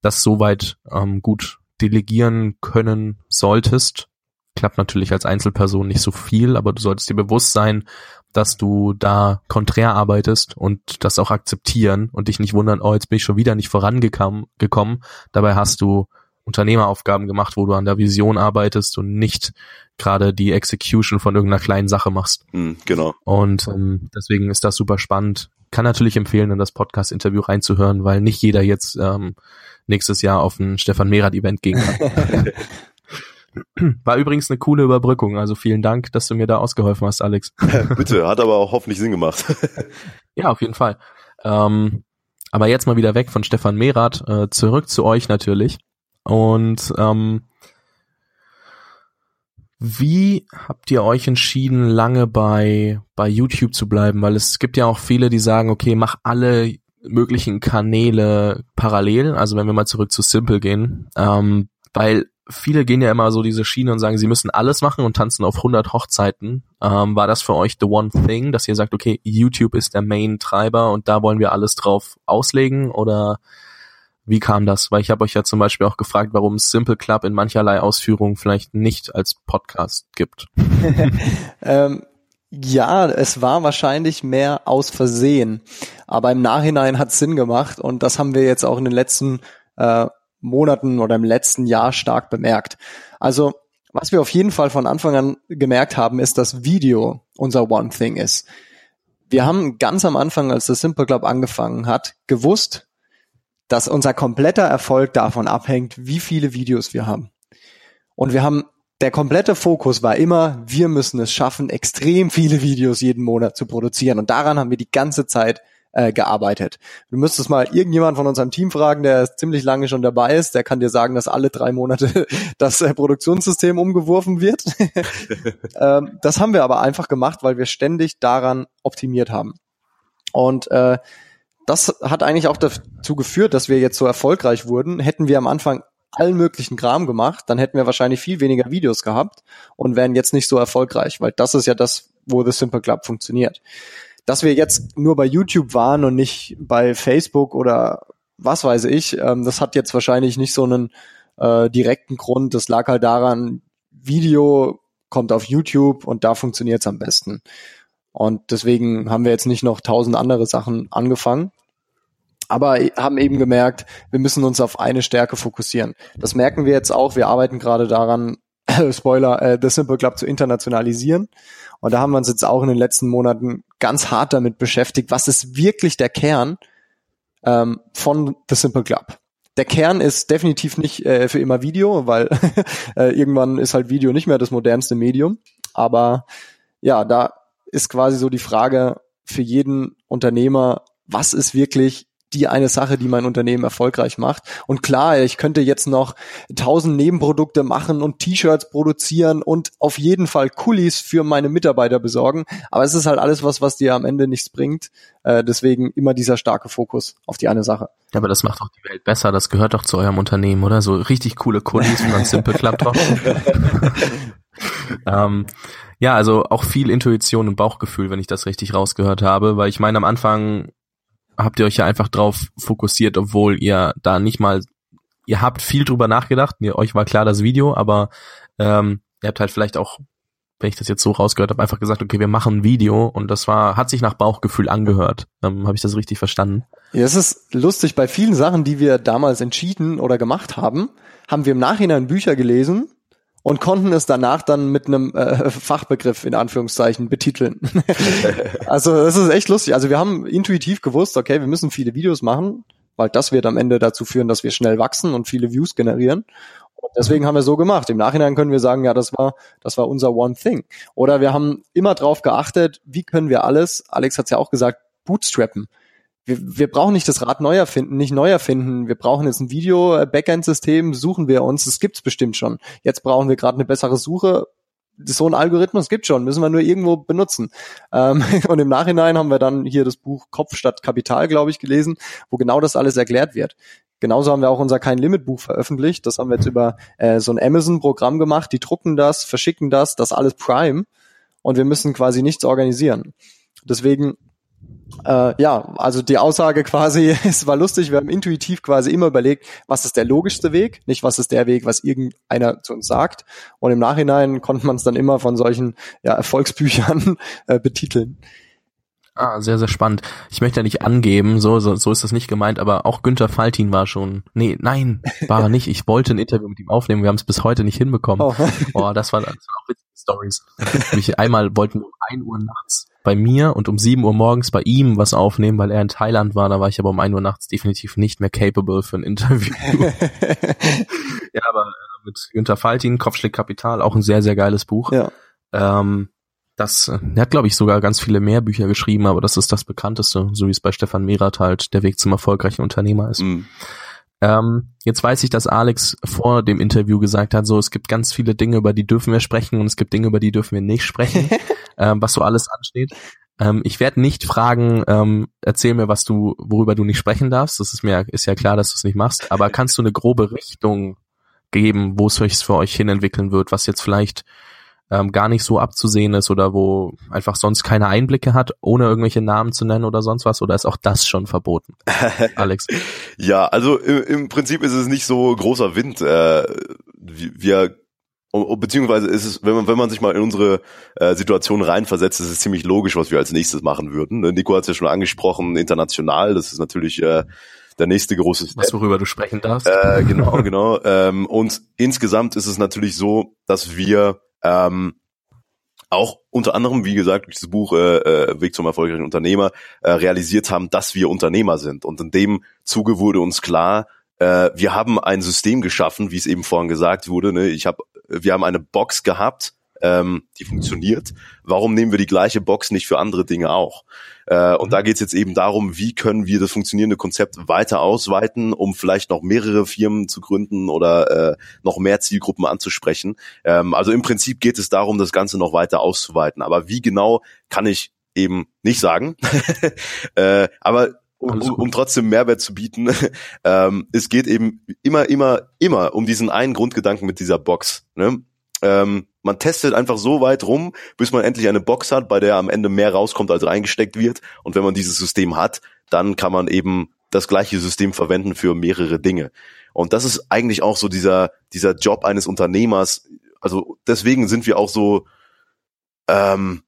[SPEAKER 1] das soweit ähm, gut delegieren können solltest. Klappt natürlich als Einzelperson nicht so viel, aber du solltest dir bewusst sein, dass du da konträr arbeitest und das auch akzeptieren und dich nicht wundern, oh, jetzt bin ich schon wieder nicht vorangekommen. Gekommen. Dabei hast du Unternehmeraufgaben gemacht, wo du an der Vision arbeitest und nicht gerade die Execution von irgendeiner kleinen Sache machst.
[SPEAKER 2] Mm, genau.
[SPEAKER 1] Und ähm, deswegen ist das super spannend. Kann natürlich empfehlen, in das Podcast-Interview reinzuhören, weil nicht jeder jetzt ähm, nächstes Jahr auf ein Stefan Merath-Event gehen kann. [laughs] War übrigens eine coole Überbrückung, also vielen Dank, dass du mir da ausgeholfen hast, Alex. [laughs]
[SPEAKER 2] Bitte, hat aber auch hoffentlich Sinn gemacht. [laughs]
[SPEAKER 1] ja, auf jeden Fall. Ähm, aber jetzt mal wieder weg von Stefan Merath, äh, zurück zu euch natürlich. Und ähm, wie habt ihr euch entschieden, lange bei, bei YouTube zu bleiben? Weil es gibt ja auch viele, die sagen, okay, mach alle möglichen Kanäle parallel. Also wenn wir mal zurück zu Simple gehen, ähm, weil viele gehen ja immer so diese Schiene und sagen, sie müssen alles machen und tanzen auf 100 Hochzeiten. Ähm, war das für euch the one thing, dass ihr sagt, okay, YouTube ist der Main-Treiber und da wollen wir alles drauf auslegen oder wie kam das? Weil ich habe euch ja zum Beispiel auch gefragt, warum Simple Club in mancherlei Ausführungen vielleicht nicht als Podcast gibt. [laughs]
[SPEAKER 3] ähm, ja, es war wahrscheinlich mehr aus Versehen, aber im Nachhinein hat Sinn gemacht und das haben wir jetzt auch in den letzten äh, Monaten oder im letzten Jahr stark bemerkt. Also was wir auf jeden Fall von Anfang an gemerkt haben, ist, dass Video unser One Thing ist. Wir haben ganz am Anfang, als das Simple Club angefangen hat, gewusst, dass unser kompletter Erfolg davon abhängt, wie viele Videos wir haben. Und wir haben, der komplette Fokus war immer, wir müssen es schaffen, extrem viele Videos jeden Monat zu produzieren. Und daran haben wir die ganze Zeit äh, gearbeitet. Du müsstest mal irgendjemand von unserem Team fragen, der ziemlich lange schon dabei ist, der kann dir sagen, dass alle drei Monate [laughs] das äh, Produktionssystem umgeworfen wird. [laughs] ähm, das haben wir aber einfach gemacht, weil wir ständig daran optimiert haben. Und äh, das hat eigentlich auch dazu geführt, dass wir jetzt so erfolgreich wurden. Hätten wir am Anfang allen möglichen Kram gemacht, dann hätten wir wahrscheinlich viel weniger Videos gehabt und wären jetzt nicht so erfolgreich, weil das ist ja das, wo The Simple Club funktioniert dass wir jetzt nur bei YouTube waren und nicht bei Facebook oder was weiß ich, ähm, das hat jetzt wahrscheinlich nicht so einen äh, direkten Grund. Das lag halt daran, Video kommt auf YouTube und da funktioniert es am besten. Und deswegen haben wir jetzt nicht noch tausend andere Sachen angefangen, aber haben eben gemerkt, wir müssen uns auf eine Stärke fokussieren. Das merken wir jetzt auch. Wir arbeiten gerade daran, [laughs] Spoiler, äh, The Simple Club zu internationalisieren. Und da haben wir uns jetzt auch in den letzten Monaten ganz hart damit beschäftigt, was ist wirklich der Kern ähm, von The Simple Club. Der Kern ist definitiv nicht äh, für immer Video, weil [laughs] äh, irgendwann ist halt Video nicht mehr das modernste Medium. Aber ja, da ist quasi so die Frage für jeden Unternehmer, was ist wirklich die eine Sache, die mein Unternehmen erfolgreich macht. Und klar, ich könnte jetzt noch tausend Nebenprodukte machen und T-Shirts produzieren und auf jeden Fall Kulis für meine Mitarbeiter besorgen. Aber es ist halt alles was, was dir am Ende nichts bringt. Äh, deswegen immer dieser starke Fokus auf die eine Sache.
[SPEAKER 1] Ja, aber das macht doch die Welt besser. Das gehört doch zu eurem Unternehmen, oder? So richtig coole Kulis und dann Simple drauf. ähm, ja, also auch viel Intuition und Bauchgefühl, wenn ich das richtig rausgehört habe, weil ich meine, am Anfang habt ihr euch ja einfach drauf fokussiert, obwohl ihr da nicht mal, ihr habt viel drüber nachgedacht, ihr, euch war klar das Video, aber ähm, ihr habt halt vielleicht auch, wenn ich das jetzt so rausgehört habe, einfach gesagt, okay, wir machen ein Video und das war, hat sich nach Bauchgefühl angehört. Ähm, habe ich das richtig verstanden?
[SPEAKER 3] Ja, es ist lustig, bei vielen Sachen, die wir damals entschieden oder gemacht haben, haben wir im Nachhinein Bücher gelesen und konnten es danach dann mit einem äh, Fachbegriff in Anführungszeichen betiteln. [laughs] also das ist echt lustig. Also wir haben intuitiv gewusst, okay, wir müssen viele Videos machen. weil das wird am Ende dazu führen, dass wir schnell wachsen und viele Views generieren. Und deswegen haben wir so gemacht. Im Nachhinein können wir sagen, ja, das war, das war unser One Thing. Oder wir haben immer drauf geachtet, wie können wir alles, Alex hat es ja auch gesagt, bootstrappen. Wir, wir brauchen nicht das Rad neu erfinden, nicht neu erfinden. Wir brauchen jetzt ein Video-Backend-System, suchen wir uns, das gibt's bestimmt schon. Jetzt brauchen wir gerade eine bessere Suche, so ein Algorithmus gibt schon, müssen wir nur irgendwo benutzen. Ähm, [laughs] und im Nachhinein haben wir dann hier das Buch Kopf statt Kapital, glaube ich, gelesen, wo genau das alles erklärt wird. Genauso haben wir auch unser Kein Limit Buch veröffentlicht. Das haben wir jetzt über äh, so ein Amazon-Programm gemacht. Die drucken das, verschicken das, das alles Prime und wir müssen quasi nichts organisieren. Deswegen äh, ja, also die Aussage quasi, [laughs] es war lustig, wir haben intuitiv quasi immer überlegt, was ist der logischste Weg, nicht was ist der Weg, was irgendeiner zu uns sagt. Und im Nachhinein konnte man es dann immer von solchen ja, Erfolgsbüchern [laughs] äh, betiteln.
[SPEAKER 1] Ah, sehr, sehr spannend. Ich möchte ja nicht angeben, so, so, so ist das nicht gemeint, aber auch Günther Faltin war schon, nee, nein, war er [laughs] nicht. Ich wollte ein Interview mit ihm aufnehmen, wir haben es bis heute nicht hinbekommen. Oh, oh das, war, das waren auch witzige Stories. einmal wollten wir um ein Uhr nachts bei mir und um sieben Uhr morgens bei ihm was aufnehmen, weil er in Thailand war. Da war ich aber um ein Uhr nachts definitiv nicht mehr capable für ein Interview. [laughs] ja, aber äh, mit Günter Faltin, Kopfschläg Kapital, auch ein sehr, sehr geiles Buch. Ja. Ähm, das, äh, er hat, glaube ich, sogar ganz viele mehr Bücher geschrieben, aber das ist das bekannteste, so wie es bei Stefan Merath halt der Weg zum erfolgreichen Unternehmer ist. Mhm. Ähm, jetzt weiß ich, dass Alex vor dem Interview gesagt hat, so es gibt ganz viele Dinge, über die dürfen wir sprechen und es gibt Dinge, über die dürfen wir nicht sprechen, [laughs] ähm, was so alles ansteht. Ähm, ich werde nicht fragen, ähm, erzähl mir, was du, worüber du nicht sprechen darfst. Das ist mir ist ja klar, dass du es nicht machst. Aber kannst du eine grobe Richtung geben, wo es sich für euch hin entwickeln wird, was jetzt vielleicht ähm, gar nicht so abzusehen ist oder wo einfach sonst keine Einblicke hat, ohne irgendwelche Namen zu nennen oder sonst was? Oder ist auch das schon verboten? [laughs] Alex?
[SPEAKER 2] ja, also im, im, Prinzip ist es nicht so großer Wind. Äh, wir beziehungsweise ist es, wenn man, wenn man sich mal in unsere äh, Situation reinversetzt, ist es ziemlich logisch, was wir als nächstes machen würden. Ne, Nico hat es ja schon angesprochen, international, das ist natürlich äh, der nächste große
[SPEAKER 1] Step. Was worüber du sprechen darfst.
[SPEAKER 2] Äh, genau, [laughs] genau. Ähm, und insgesamt ist es natürlich so, dass wir ähm, auch unter anderem, wie gesagt, durch das Buch äh, äh, Weg zum erfolgreichen Unternehmer äh, realisiert haben, dass wir Unternehmer sind. Und in dem Zuge wurde uns klar, äh, wir haben ein System geschaffen, wie es eben vorhin gesagt wurde. Ne? Ich hab, wir haben eine Box gehabt, ähm, die funktioniert. Warum nehmen wir die gleiche Box nicht für andere Dinge auch? Äh, und da geht es jetzt eben darum, wie können wir das funktionierende Konzept weiter ausweiten, um vielleicht noch mehrere Firmen zu gründen oder äh, noch mehr Zielgruppen anzusprechen. Ähm, also im Prinzip geht es darum, das Ganze noch weiter auszuweiten. Aber wie genau kann ich eben nicht sagen. [laughs] äh, aber um, um, um trotzdem Mehrwert zu bieten. [laughs] ähm, es geht eben immer, immer, immer um diesen einen Grundgedanken mit dieser Box. Ne? Ähm, man testet einfach so weit rum, bis man endlich eine Box hat, bei der am Ende mehr rauskommt, als reingesteckt wird. Und wenn man dieses System hat, dann kann man eben das gleiche System verwenden für mehrere Dinge. Und das ist eigentlich auch so dieser, dieser Job eines Unternehmers. Also deswegen sind wir auch so, ähm,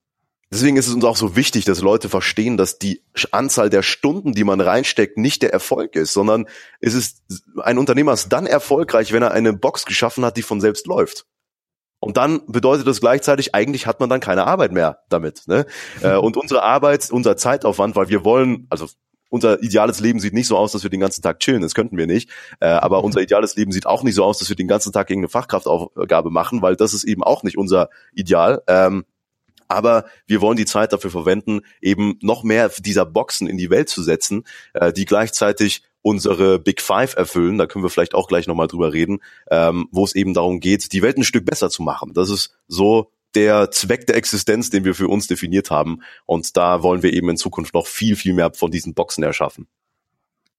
[SPEAKER 2] deswegen ist es uns auch so wichtig, dass Leute verstehen, dass die Anzahl der Stunden, die man reinsteckt, nicht der Erfolg ist, sondern es ist, ein Unternehmer ist dann erfolgreich, wenn er eine Box geschaffen hat, die von selbst läuft. Und dann bedeutet das gleichzeitig, eigentlich hat man dann keine Arbeit mehr damit. Ne? [laughs] Äh, und unsere Arbeit, unser Zeitaufwand, weil wir wollen, also unser ideales Leben sieht nicht so aus, dass wir den ganzen Tag chillen, das könnten wir nicht. Äh, aber unser ideales Leben sieht auch nicht so aus, dass wir den ganzen Tag irgendeine Fachkraftaufgabe machen, weil das ist eben auch nicht unser Ideal. Aber wir wollen die Zeit dafür verwenden, eben noch mehr dieser Boxen in die Welt zu setzen, äh, die gleichzeitig unsere Big Five erfüllen, da können wir vielleicht auch gleich nochmal drüber reden, ähm, wo es eben darum geht, die Welt ein Stück besser zu machen. Das ist so der Zweck der Existenz, den wir für uns definiert haben. Und da wollen wir eben in Zukunft noch viel, viel mehr von diesen Boxen erschaffen.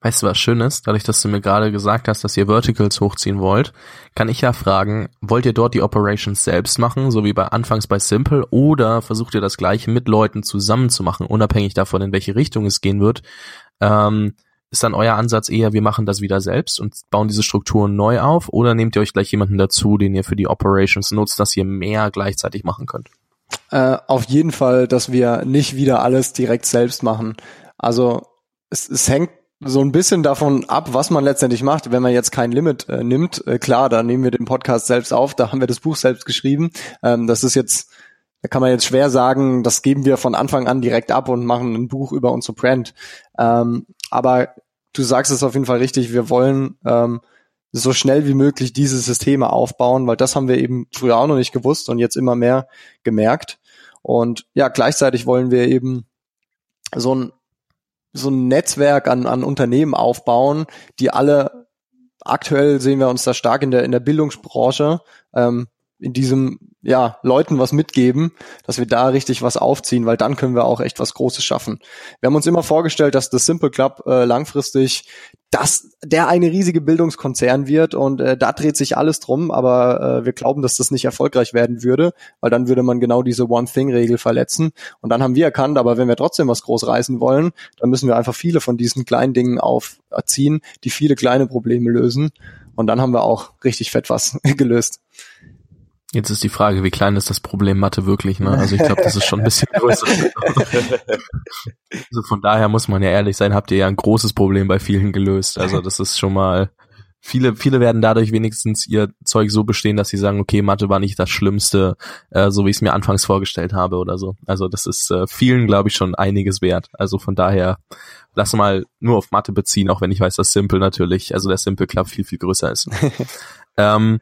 [SPEAKER 1] Weißt du, was schön ist? Dadurch, dass du mir gerade gesagt hast, dass ihr Verticals hochziehen wollt, kann ich ja fragen, wollt ihr dort die Operations selbst machen, so wie bei anfangs bei Simple, oder versucht ihr das gleiche mit Leuten zusammen zu machen, unabhängig davon, in welche Richtung es gehen wird? Ähm, ist dann euer Ansatz eher, wir machen das wieder selbst und bauen diese Strukturen neu auf oder nehmt ihr euch gleich jemanden dazu, den ihr für die Operations nutzt, dass ihr mehr gleichzeitig machen könnt?
[SPEAKER 3] Äh, auf jeden Fall, dass wir nicht wieder alles direkt selbst machen. Also es, es hängt so ein bisschen davon ab, was man letztendlich macht. Wenn man jetzt kein Limit äh, nimmt, äh, klar, dann nehmen wir den Podcast selbst auf, da haben wir das Buch selbst geschrieben. Ähm, das ist jetzt, da kann man jetzt schwer sagen, das geben wir von Anfang an direkt ab und machen ein Buch über unsere Brand. Ähm, aber du sagst es auf jeden Fall richtig, wir wollen ähm, so schnell wie möglich diese Systeme aufbauen, weil das haben wir eben früher auch noch nicht gewusst und jetzt immer mehr gemerkt. Und ja, gleichzeitig wollen wir eben so ein, so ein Netzwerk an, an Unternehmen aufbauen, die alle aktuell sehen wir uns da stark in der, in der Bildungsbranche, ähm, in diesem, ja, Leuten was mitgeben, dass wir da richtig was aufziehen, weil dann können wir auch echt was Großes schaffen. Wir haben uns immer vorgestellt, dass das Simple Club äh, langfristig das, der eine riesige Bildungskonzern wird und äh, da dreht sich alles drum, aber äh, wir glauben, dass das nicht erfolgreich werden würde, weil dann würde man genau diese One-Thing-Regel verletzen. Und dann haben wir erkannt, aber wenn wir trotzdem was groß reißen wollen, dann müssen wir einfach viele von diesen kleinen Dingen aufziehen, die viele kleine Probleme lösen. Und dann haben wir auch richtig fett was [laughs] gelöst.
[SPEAKER 1] Jetzt ist die Frage, wie klein ist das Problem Mathe wirklich? Ne? Also ich glaube, das ist schon ein bisschen größer. also von daher muss man ja ehrlich sein, habt ihr ja ein großes Problem bei vielen gelöst. Also das ist schon mal viele, viele werden dadurch wenigstens ihr Zeug so bestehen, dass sie sagen, okay, Mathe war nicht das Schlimmste, äh, so wie ich es mir anfangs vorgestellt habe oder so. Also das ist äh, vielen, glaube ich, schon einiges wert. Also von daher lass mal nur auf Mathe beziehen, auch wenn ich weiß, dass Simple natürlich, also der Simple Club viel, viel größer ist. [laughs] ähm,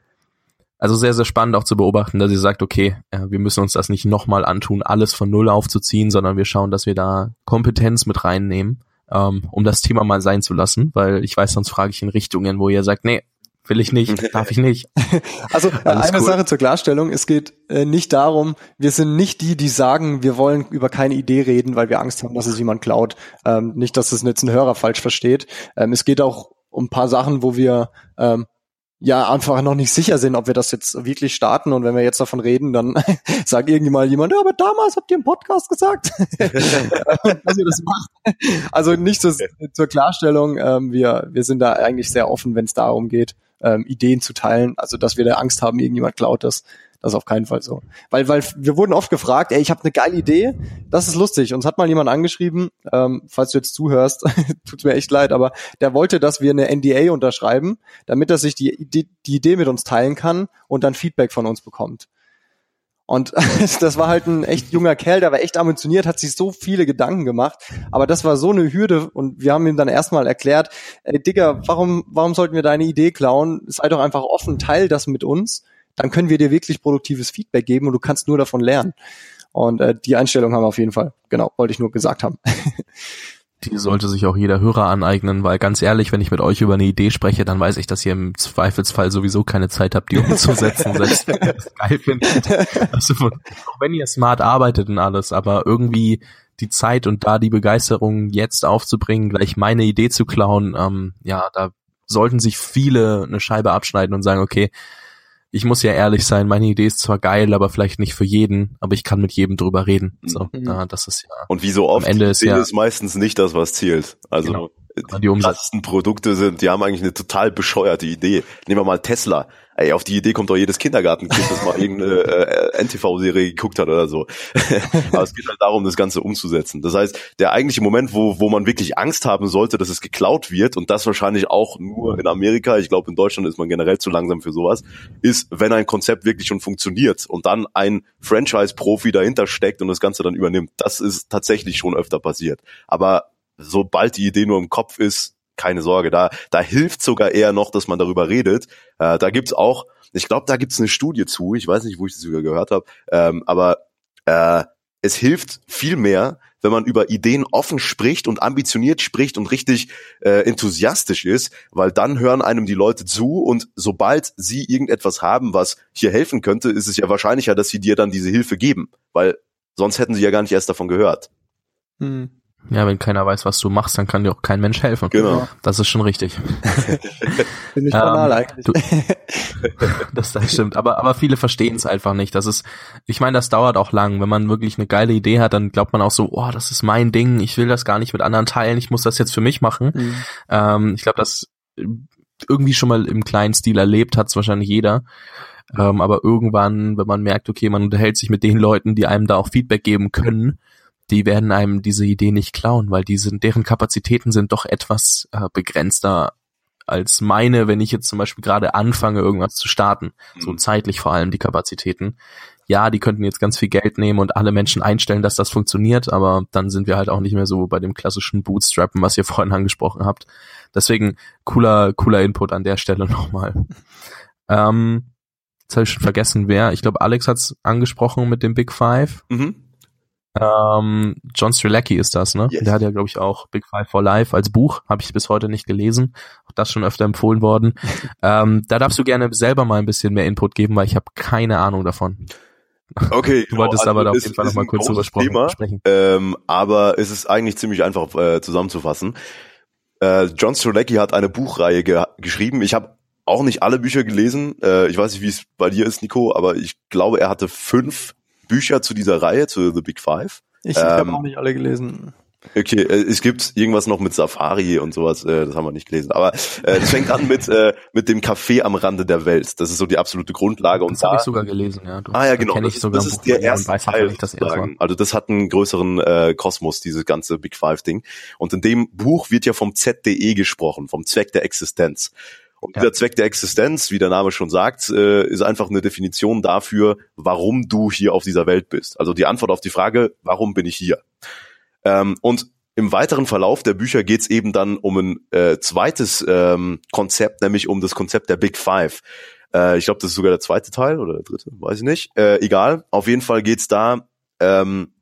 [SPEAKER 1] also sehr, sehr spannend auch zu beobachten, dass ihr sagt, okay, wir müssen uns das nicht nochmal antun, alles von Null aufzuziehen, sondern wir schauen, dass wir da Kompetenz mit reinnehmen, ähm, um das Thema mal sein zu lassen, weil ich weiß, sonst frage ich in Richtungen, wo ihr sagt, nee, will ich nicht, [laughs] darf ich nicht. [laughs]
[SPEAKER 3] Also Alles eine cool. Sache zur Klarstellung, es geht äh, nicht darum, wir sind nicht die, die sagen, wir wollen über keine Idee reden, weil wir Angst haben, dass es jemand klaut. Ähm, nicht, dass es jetzt ein Hörer falsch versteht. Ähm, es geht auch um ein paar Sachen, wo wir ähm, ja einfach noch nicht sicher sind, ob wir das jetzt wirklich starten. Und wenn wir jetzt davon reden, dann [laughs] sagt irgendjemand jemand, ja, aber damals habt ihr im Podcast gesagt, [laughs] dass ihr das macht. Also nicht so, zur Klarstellung, ähm, wir, wir sind da eigentlich sehr offen, wenn es darum geht, ähm, Ideen zu teilen. Also dass wir da Angst haben, irgendjemand klaut das. Das ist auf keinen Fall so. Weil, weil wir wurden oft gefragt, ey, ich habe eine geile Idee, das ist lustig. Uns hat mal jemand angeschrieben, ähm, falls du jetzt zuhörst, [laughs] tut mir echt leid, aber der wollte, dass wir eine NDA unterschreiben, damit er sich die, die, die Idee mit uns teilen kann und dann Feedback von uns bekommt. Und [laughs] das war halt ein echt junger Kerl, der war echt ambitioniert, hat sich so viele Gedanken gemacht. Aber das war so eine Hürde und wir haben ihm dann erstmal erklärt, ey Digga, warum, warum sollten wir deine Idee klauen? Sei doch einfach offen, teil das mit uns dann können wir dir wirklich produktives Feedback geben und du kannst nur davon lernen. Und äh, die Einstellung haben wir auf jeden Fall. Genau, wollte ich nur gesagt haben. [laughs]
[SPEAKER 1] die sollte sich auch jeder Hörer aneignen, weil ganz ehrlich, wenn ich mit euch über eine Idee spreche, dann weiß ich, dass ihr im Zweifelsfall sowieso keine Zeit habt, die umzusetzen, [laughs] selbst wenn ihr das geil findet. Also, auch wenn ihr smart arbeitet und alles, aber irgendwie die Zeit und da die Begeisterung jetzt aufzubringen, gleich meine Idee zu klauen, ähm, ja, da sollten sich viele eine Scheibe abschneiden und sagen, okay, ich muss ja ehrlich sein, meine Idee ist zwar geil, aber vielleicht nicht für jeden, aber ich kann mit jedem drüber reden. So, mhm. ja, das ist ja.
[SPEAKER 2] Und wie so oft, am Ende ist, ja, ist meistens nicht das, was zählt. Also genau die umsetzten Produkte sind, die haben eigentlich eine total bescheuerte Idee. Nehmen wir mal Tesla. Ey, auf die Idee kommt doch jedes Kindergartenkind, das mal irgendeine äh, NTV-Serie geguckt hat oder so. [laughs] Aber es geht halt darum, das Ganze umzusetzen. Das heißt, der eigentliche Moment, wo, wo man wirklich Angst haben sollte, dass es geklaut wird, und das wahrscheinlich auch nur in Amerika, ich glaube in Deutschland ist man generell zu langsam für sowas, ist, wenn ein Konzept wirklich schon funktioniert und dann ein Franchise-Profi dahinter steckt und das Ganze dann übernimmt. Das ist tatsächlich schon öfter passiert. Aber sobald die Idee nur im Kopf ist, keine Sorge, da, da hilft sogar eher noch, dass man darüber redet. Äh, da gibt's auch, ich glaube, da gibt's eine Studie zu, ich weiß nicht, wo ich das sogar gehört habe, ähm, aber äh, es hilft viel mehr, wenn man über Ideen offen spricht und ambitioniert spricht und richtig äh, enthusiastisch ist, weil dann hören einem die Leute zu und sobald sie irgendetwas haben, was hier helfen könnte, ist es ja wahrscheinlicher, dass sie dir dann diese Hilfe geben, weil sonst hätten sie ja gar nicht erst davon gehört.
[SPEAKER 1] Hm. Ja, wenn keiner weiß, was du machst, dann kann dir auch kein Mensch helfen.
[SPEAKER 2] Genau.
[SPEAKER 1] Das ist schon richtig. [laughs]
[SPEAKER 3] Finde ich banal ähm, eigentlich. Du, [laughs]
[SPEAKER 1] das, das stimmt. Aber, aber viele verstehen es einfach nicht. Das ist, ich meine, das dauert auch lang. Wenn man wirklich eine geile Idee hat, dann glaubt man auch so, oh, das ist mein Ding. Ich will das gar nicht mit anderen teilen. Ich muss das jetzt für mich machen. Mhm. Ähm, ich glaube, das irgendwie schon mal im kleinen Stil erlebt hat es wahrscheinlich jeder. Ähm, aber irgendwann, wenn man merkt, okay, man unterhält sich mit den Leuten, die einem da auch Feedback geben können, die werden einem diese Idee nicht klauen, weil die sind, deren Kapazitäten sind doch etwas äh, begrenzter als meine, wenn ich jetzt zum Beispiel gerade anfange, irgendwas zu starten, mhm. so zeitlich vor allem die Kapazitäten. ja, die könnten jetzt ganz viel Geld nehmen und alle Menschen einstellen, dass das funktioniert, aber dann sind wir halt auch nicht mehr so bei dem klassischen Bootstrappen, was ihr [laughs] vorhin angesprochen habt. Deswegen cooler, cooler Input an der Stelle [laughs] nochmal. Ähm, jetzt habe ich schon vergessen, wer. Ich glaube, Alex hat's angesprochen mit dem Big Five. Mhm. Ähm, John Strelacki ist das, ne? Yes. Der hat ja, glaube ich, auch Big Five for Life als Buch, habe ich bis heute nicht gelesen. Auch das schon öfter empfohlen worden. [laughs] ähm, da darfst du gerne selber mal ein bisschen mehr Input geben, weil ich habe keine Ahnung davon.
[SPEAKER 2] Okay.
[SPEAKER 1] du wolltest genau, also aber da auf jeden Fall nochmal kurz drüber sprechen.
[SPEAKER 2] Ähm, aber es ist eigentlich ziemlich einfach äh, zusammenzufassen. Äh, John Strelacki hat eine Buchreihe ge geschrieben. Ich habe auch nicht alle Bücher gelesen. Äh, ich weiß nicht, wie es bei dir ist, Nico, aber ich glaube, er hatte fünf Bücher zu dieser Reihe, zu The Big Five.
[SPEAKER 3] Ich, ich ähm, habe auch nicht alle gelesen.
[SPEAKER 2] Okay, äh, es gibt irgendwas noch mit Safari und sowas, äh, das haben wir nicht gelesen. Aber äh, es fängt an mit äh, mit dem Café am Rande der Welt. Das ist so die absolute Grundlage.
[SPEAKER 1] Das habe ich sogar gelesen, ja.
[SPEAKER 2] Du, ah ja, genau. Das, das, ist der erste Teil. Das also das hat einen größeren äh, Kosmos, dieses ganze Big Five Ding. Und in dem Buch wird ja vom ZDE gesprochen, vom Zweck der Existenz. Und dieser Zweck der Existenz, wie der Name schon sagt, äh, ist einfach eine Definition dafür, warum du hier auf dieser Welt bist. Also die Antwort auf die Frage, warum bin ich hier? Ähm, und im weiteren Verlauf der Bücher geht's eben dann um ein äh, zweites ähm, Konzept, nämlich um das Konzept der Big Five. Äh, ich glaube, das ist sogar der zweite Teil oder der dritte, weiß ich nicht. Äh, egal. Auf jeden Fall geht's da ähm,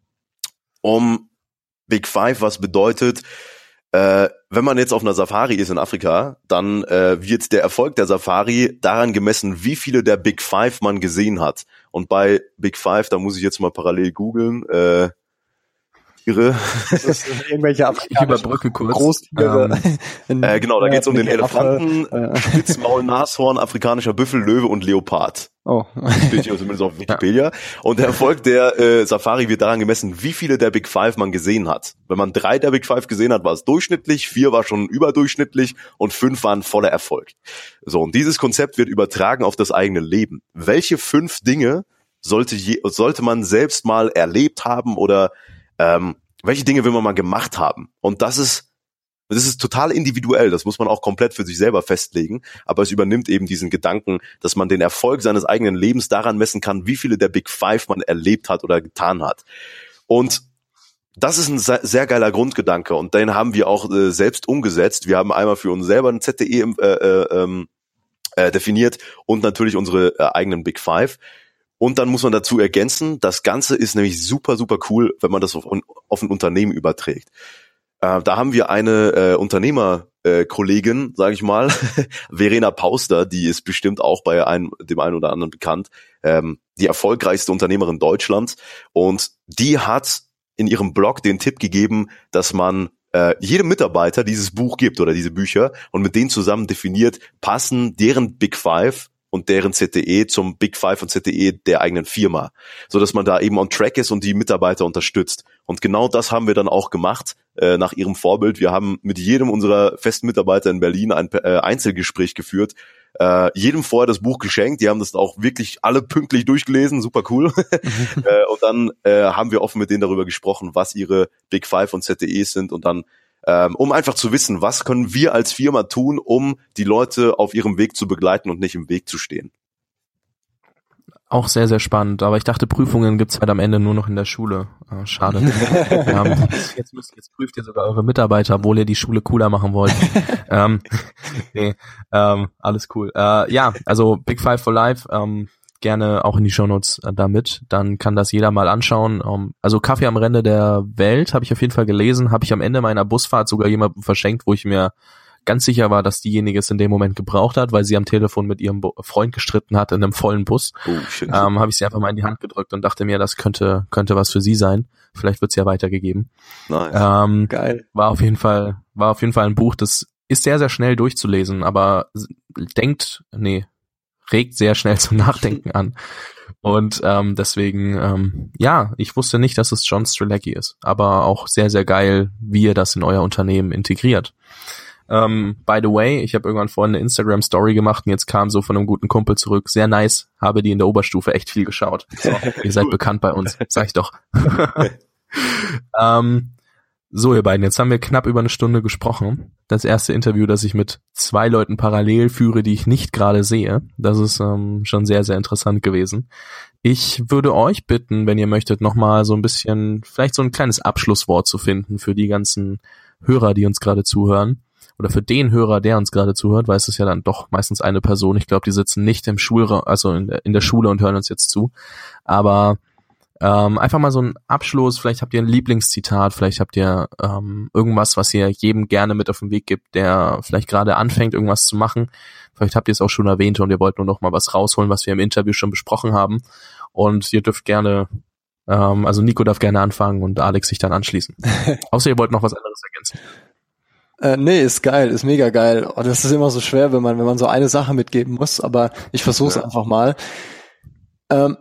[SPEAKER 2] um Big Five, was bedeutet, äh, wenn man jetzt auf einer Safari ist in Afrika, dann äh, wird der Erfolg der Safari daran gemessen, wie viele der Big Five man gesehen hat. Und bei Big Five, da muss ich jetzt mal parallel googeln, äh, Tiere. [laughs]
[SPEAKER 3] irgendwelche
[SPEAKER 1] ich überbrücke kurz.
[SPEAKER 3] Großtiere.
[SPEAKER 2] Ähm, [laughs] äh, genau, da geht es um den Elefanten, äh. Spitzmaul, Nashorn, afrikanischer Büffel, Löwe und Leopard. Oh. Steht hier zumindest auf [laughs] Wikipedia. Ja. Und der Erfolg der äh, Safari wird daran gemessen, wie viele der Big Five man gesehen hat. Wenn man drei der Big Five gesehen hat, war es durchschnittlich, vier war schon überdurchschnittlich und fünf waren voller Erfolg. So, und dieses Konzept wird übertragen auf das eigene Leben. Welche fünf Dinge sollte, je, sollte man selbst mal erlebt haben oder ähm, welche Dinge will man mal gemacht haben? Und das ist, das ist total individuell, das muss man auch komplett für sich selber festlegen, aber es übernimmt eben diesen Gedanken, dass man den Erfolg seines eigenen Lebens daran messen kann, wie viele der Big Five man erlebt hat oder getan hat. Und das ist ein sehr geiler Grundgedanke und den haben wir auch äh, selbst umgesetzt. Wir haben einmal für uns selber ein ZTE äh, äh, ähm, äh, definiert und natürlich unsere äh, eigenen Big Five. Und dann muss man dazu ergänzen, das Ganze ist nämlich super, super cool, wenn man das auf, auf ein Unternehmen überträgt. Äh, da haben wir eine äh, Unternehmerkollegin, äh, sage ich mal, [laughs] Verena Pauster, die ist bestimmt auch bei einem, dem einen oder anderen bekannt, ähm, die erfolgreichste Unternehmerin Deutschlands. Und die hat in ihrem Blog den Tipp gegeben, dass man äh, jedem Mitarbeiter dieses Buch gibt oder diese Bücher und mit denen zusammen definiert, passen deren Big Five und deren CTE zum Big Five und CTE der eigenen Firma, so dass man da eben on track ist und die Mitarbeiter unterstützt. Und genau das haben wir dann auch gemacht äh, nach ihrem Vorbild. Wir haben mit jedem unserer festen Mitarbeiter in Berlin ein äh, Einzelgespräch geführt, äh, jedem vorher das Buch geschenkt. Die haben das auch wirklich alle pünktlich durchgelesen, super cool. [laughs] äh, und dann äh, haben wir offen mit denen darüber gesprochen, was ihre Big Five und CTEs sind und dann ähm, um einfach zu wissen, was können wir als Firma tun, um die Leute auf ihrem Weg zu begleiten und nicht im Weg zu stehen.
[SPEAKER 1] Auch sehr, sehr spannend. Aber ich dachte, Prüfungen gibt's halt am Ende nur noch in der Schule. Ah, schade. [laughs] ähm, jetzt, müsst, jetzt prüft ihr sogar eure Mitarbeiter, obwohl ihr die Schule cooler machen wollt. [laughs] ähm, [laughs] nee, ähm, alles cool. Äh, ja, also Big Five for Life. Ähm, gerne auch in die Shownotes äh, damit. Dann kann das jeder mal anschauen. Um, ähm, also Kaffee am Rande der Welt habe ich auf jeden Fall gelesen, habe ich am Ende meiner Busfahrt sogar jemandem verschenkt, wo ich mir ganz sicher war, dass diejenige es in dem Moment gebraucht hat, weil sie am Telefon mit ihrem Freund gestritten hat in einem vollen Bus. Oh, ähm, habe ich sie einfach mal in die Hand gedrückt und dachte mir, das könnte könnte was für sie sein. Vielleicht wird's ja weitergegeben. Nice. Ähm, Geil. War auf jeden Fall war auf jeden Fall ein Buch, das ist sehr sehr schnell durchzulesen, aber denkt nee regt sehr schnell zum Nachdenken an. Und ähm, deswegen, ähm, ja, ich wusste nicht, dass es John Strelacki ist, aber auch sehr, sehr geil, wie ihr das in euer Unternehmen integriert. Ähm, by the way, ich habe irgendwann vorhin eine Instagram-Story gemacht und jetzt kam so von einem guten Kumpel zurück. Sehr nice, habe die in der Oberstufe echt viel geschaut. So, ihr seid [laughs] bekannt bei uns, sag ich doch. [laughs] [laughs] ähm, so, ihr beiden, jetzt haben wir knapp über eine Stunde gesprochen. Das erste Interview, das ich mit zwei Leuten parallel führe, die ich nicht gerade sehe. Das ist ähm, schon sehr, sehr interessant gewesen. Ich würde euch bitten, wenn ihr möchtet, nochmal so ein bisschen, vielleicht so ein kleines Abschlusswort zu finden für die ganzen Hörer, die uns gerade zuhören. Oder für den Hörer, der uns gerade zuhört, weil es ist ja dann doch meistens eine Person. Ich glaube, die sitzen nicht im Schulraum, also in der, in der Schule und hören uns jetzt zu. Aber ähm, einfach mal so ein Abschluss, vielleicht habt ihr ein Lieblingszitat, vielleicht habt ihr ähm, irgendwas, was ihr jedem gerne mit auf den Weg gibt, der vielleicht gerade anfängt, irgendwas zu machen. Vielleicht habt ihr es auch schon erwähnt und ihr wollt nur noch mal was rausholen, was wir im Interview schon besprochen haben. Und ihr dürft gerne, ähm, also Nico darf gerne anfangen und Alex sich dann anschließen. [laughs] Außer ihr wollt noch was anderes ergänzen.
[SPEAKER 3] Äh, nee, ist geil, ist mega geil. Oh, das ist immer so schwer, wenn man, wenn man so eine Sache mitgeben muss, aber ich versuche ja. einfach mal. Ähm,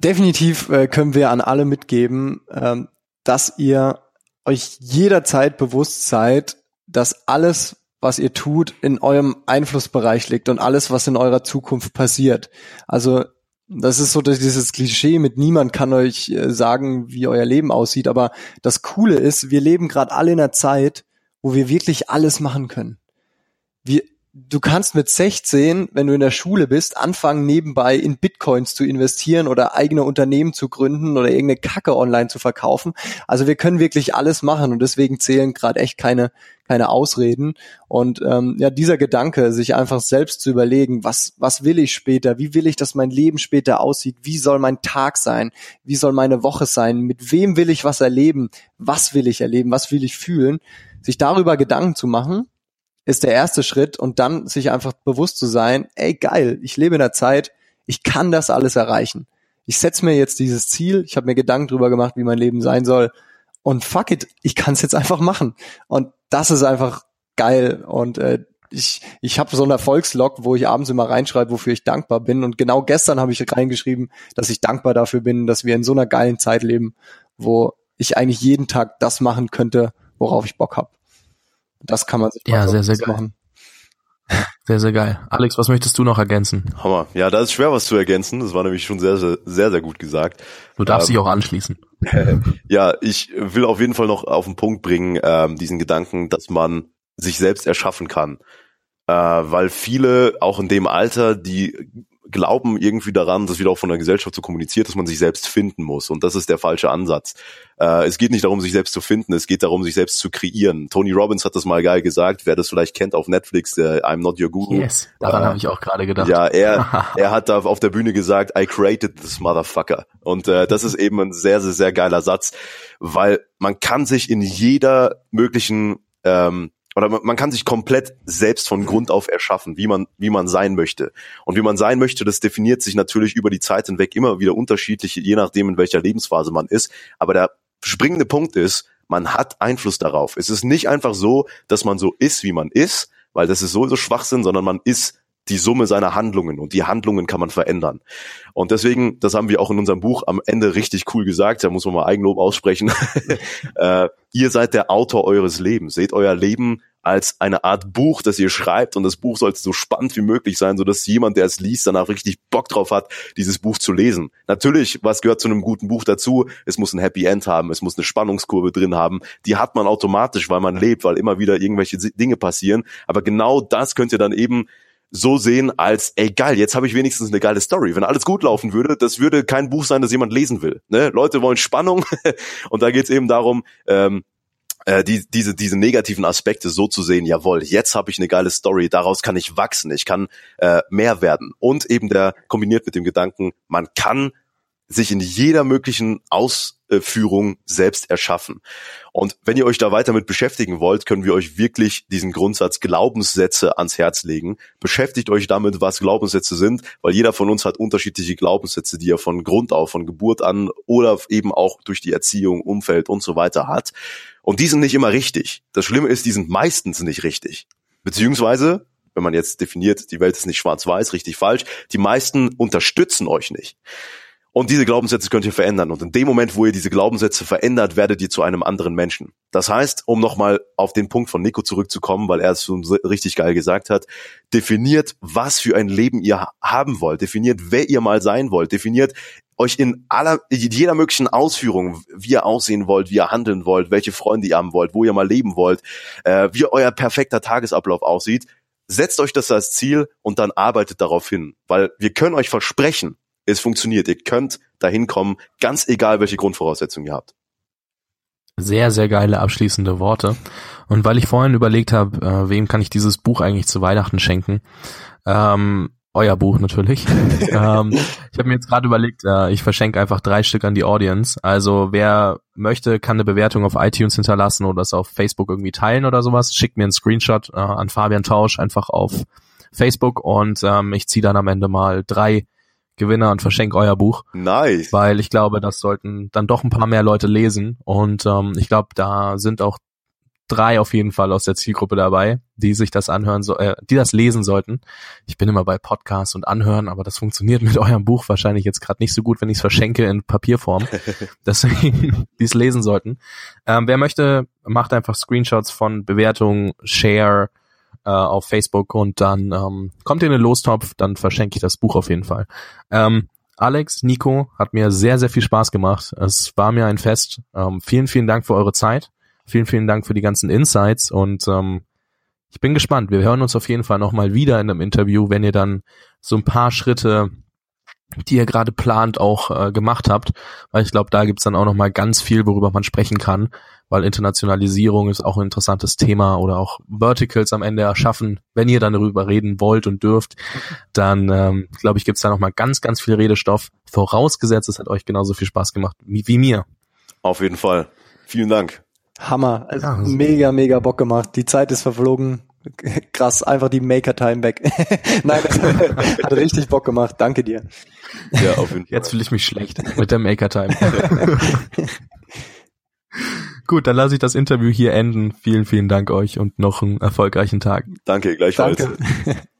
[SPEAKER 3] definitiv äh, können wir an alle mitgeben, ähm, dass ihr euch jederzeit bewusst seid, dass alles, was ihr tut, in eurem Einflussbereich liegt und alles, was in eurer Zukunft passiert. Also das ist so dieses Klischee mit niemand kann euch äh, sagen, wie euer Leben aussieht. Aber das Coole ist, wir leben gerade alle in einer Zeit, wo wir wirklich alles machen können. Wir, du kannst mit 16, wenn du in der Schule bist, anfangen nebenbei in Bitcoins zu investieren oder eigene Unternehmen zu gründen oder irgendeine Kacke online zu verkaufen. Also wir können wirklich alles machen und deswegen zählen gerade echt keine keine Ausreden. Und ähm, ja, dieser Gedanke, sich einfach selbst zu überlegen, was was will ich später, wie will ich, dass mein Leben später aussieht, wie soll mein Tag sein, wie soll meine Woche sein, mit wem will ich was erleben, was will ich erleben, was will ich fühlen, sich darüber Gedanken zu machen ist der erste Schritt und dann sich einfach bewusst zu sein, ey geil, ich lebe in der Zeit, ich kann das alles erreichen. Ich setze mir jetzt dieses Ziel, ich habe mir Gedanken drüber gemacht, wie mein Leben sein soll und fuck it, ich kann es jetzt einfach machen. Und das ist einfach geil und äh, ich, ich habe so einen Erfolgslog, wo ich abends immer reinschreibe, wofür ich dankbar bin. Und genau gestern habe ich reingeschrieben, dass ich dankbar dafür bin, dass wir in so einer geilen Zeit leben, wo ich eigentlich jeden Tag das machen könnte, worauf ich Bock habe. Das kann man sich
[SPEAKER 1] ja, sehr, sehr geil. machen. [laughs] Sehr, sehr geil. Alex, was möchtest du noch ergänzen?
[SPEAKER 2] Hammer. Ja, da ist schwer was zu ergänzen. Das war nämlich schon sehr, sehr, sehr, sehr gut gesagt.
[SPEAKER 1] Du darfst ähm, dich auch anschließen. [laughs]
[SPEAKER 2] ja, ich will auf jeden Fall noch auf den Punkt bringen, ähm, diesen Gedanken, dass man sich selbst erschaffen kann. Äh, weil viele, auch in dem Alter, die glauben irgendwie daran, das wird auch von der Gesellschaft so kommuniziert, dass man sich selbst finden muss. Und das ist der falsche Ansatz. Äh, es geht nicht darum, sich selbst zu finden, es geht darum, sich selbst zu kreieren. Tony Robbins hat das mal geil gesagt, wer das vielleicht kennt auf Netflix, der I'm not your guru.
[SPEAKER 1] Yes, daran äh, habe ich auch gerade gedacht.
[SPEAKER 2] Ja, er, [laughs] er hat da auf der Bühne gesagt, I created this motherfucker. Und äh, das ist eben ein sehr, sehr, sehr geiler Satz, weil man kann sich in jeder möglichen ähm, oder man kann sich komplett selbst von Grund auf erschaffen, wie man, wie man sein möchte. Und wie man sein möchte, das definiert sich natürlich über die Zeit hinweg immer wieder unterschiedlich, je nachdem, in welcher Lebensphase man ist. Aber der springende Punkt ist, man hat Einfluss darauf. Es ist nicht einfach so, dass man so ist, wie man ist, weil das ist sowieso Schwachsinn, sondern man ist die Summe seiner Handlungen und die Handlungen kann man verändern. Und deswegen, das haben wir auch in unserem Buch am Ende richtig cool gesagt, da muss man mal Eigenlob aussprechen. [laughs] äh, ihr seid der Autor eures Lebens. Seht euer Leben als eine Art Buch, das ihr schreibt und das Buch sollte so spannend wie möglich sein, so dass jemand, der es liest, danach richtig Bock drauf hat, dieses Buch zu lesen. Natürlich, was gehört zu einem guten Buch dazu? Es muss ein Happy End haben, es muss eine Spannungskurve drin haben. Die hat man automatisch, weil man lebt, weil immer wieder irgendwelche Dinge passieren. Aber genau das könnt ihr dann eben so sehen als, ey geil, jetzt habe ich wenigstens eine geile Story. Wenn alles gut laufen würde, das würde kein Buch sein, das jemand lesen will. Ne? Leute wollen Spannung [laughs] und da geht es eben darum, ähm, äh, die, diese, diese negativen Aspekte so zu sehen, jawohl, jetzt habe ich eine geile Story, daraus kann ich wachsen, ich kann äh, mehr werden. Und eben der kombiniert mit dem Gedanken, man kann sich in jeder möglichen Ausführung selbst erschaffen. Und wenn ihr euch da weiter mit beschäftigen wollt, können wir euch wirklich diesen Grundsatz Glaubenssätze ans Herz legen. Beschäftigt euch damit, was Glaubenssätze sind, weil jeder von uns hat unterschiedliche Glaubenssätze, die er von Grund auf, von Geburt an oder eben auch durch die Erziehung, Umfeld und so weiter hat. Und die sind nicht immer richtig. Das Schlimme ist, die sind meistens nicht richtig. Beziehungsweise, wenn man jetzt definiert, die Welt ist nicht schwarz-weiß, richtig falsch, die meisten unterstützen euch nicht. Und diese Glaubenssätze könnt ihr verändern. Und in dem Moment, wo ihr diese Glaubenssätze verändert, werdet ihr zu einem anderen Menschen. Das heißt, um nochmal auf den Punkt von Nico zurückzukommen, weil er es schon richtig geil gesagt hat, definiert, was für ein Leben ihr haben wollt. Definiert, wer ihr mal sein wollt. Definiert, euch in aller, jeder möglichen Ausführung, wie ihr aussehen wollt, wie ihr handeln wollt, welche Freunde ihr haben wollt, wo ihr mal leben wollt, äh, wie euer perfekter Tagesablauf aussieht, setzt euch das als Ziel und dann arbeitet darauf hin. Weil wir können euch versprechen, es funktioniert. Ihr könnt dahin kommen, ganz egal, welche Grundvoraussetzungen ihr habt.
[SPEAKER 1] Sehr, sehr geile abschließende Worte. Und weil ich vorhin überlegt habe, äh, wem kann ich dieses Buch eigentlich zu Weihnachten schenken, ähm, euer Buch natürlich. [laughs] ähm, ich habe mir jetzt gerade überlegt, äh, ich verschenke einfach drei Stück an die Audience. Also wer möchte, kann eine Bewertung auf iTunes hinterlassen oder es auf Facebook irgendwie teilen oder sowas. Schickt mir einen Screenshot äh, an Fabian Tausch einfach auf Facebook und ähm, ich ziehe dann am Ende mal drei Gewinner und verschenke euer Buch.
[SPEAKER 2] Nice.
[SPEAKER 1] Weil ich glaube, das sollten dann doch ein paar mehr Leute lesen. Und ähm, ich glaube, da sind auch drei auf jeden Fall aus der Zielgruppe dabei, die sich das anhören, so, äh, die das lesen sollten. Ich bin immer bei Podcasts und Anhören, aber das funktioniert [laughs] mit eurem Buch wahrscheinlich jetzt gerade nicht so gut, wenn ich es verschenke in Papierform. [laughs] Deswegen, [laughs] die es lesen sollten. Ähm, wer möchte, macht einfach Screenshots von Bewertungen, Share äh, auf Facebook und dann ähm, kommt ihr in den Lostopf, dann verschenke ich das Buch auf jeden Fall. Ähm, Alex, Nico, hat mir sehr, sehr viel Spaß gemacht. Es war mir ein Fest. Ähm, vielen, vielen Dank für eure Zeit. Vielen, vielen Dank für die ganzen Insights und ähm, ich bin gespannt. Wir hören uns auf jeden Fall nochmal wieder in einem Interview, wenn ihr dann so ein paar Schritte, die ihr gerade plant, auch äh, gemacht habt, weil ich glaube, da gibt's dann auch nochmal ganz viel, worüber man sprechen kann, weil Internationalisierung ist auch ein interessantes Thema oder auch Verticals am Ende erschaffen. Wenn ihr dann darüber reden wollt und dürft, dann ähm, glaube ich, gibt's da nochmal ganz, ganz viel Redestoff. Vorausgesetzt, es hat euch genauso viel Spaß gemacht wie, wie mir.
[SPEAKER 2] Auf jeden Fall. Vielen Dank.
[SPEAKER 3] Hammer. Also ja, mega, mega Bock gemacht. Die Zeit ist verflogen. Krass, einfach die Maker-Time weg. [laughs] Nein, das [laughs] hat richtig Bock gemacht. Danke dir.
[SPEAKER 1] Ja, auf jeden Fall. Jetzt fühle ich mich schlecht mit der Maker-Time. [laughs] Gut, dann lasse ich das Interview hier enden. Vielen, vielen Dank euch und noch einen erfolgreichen Tag.
[SPEAKER 2] Danke, gleichfalls. Danke. [laughs]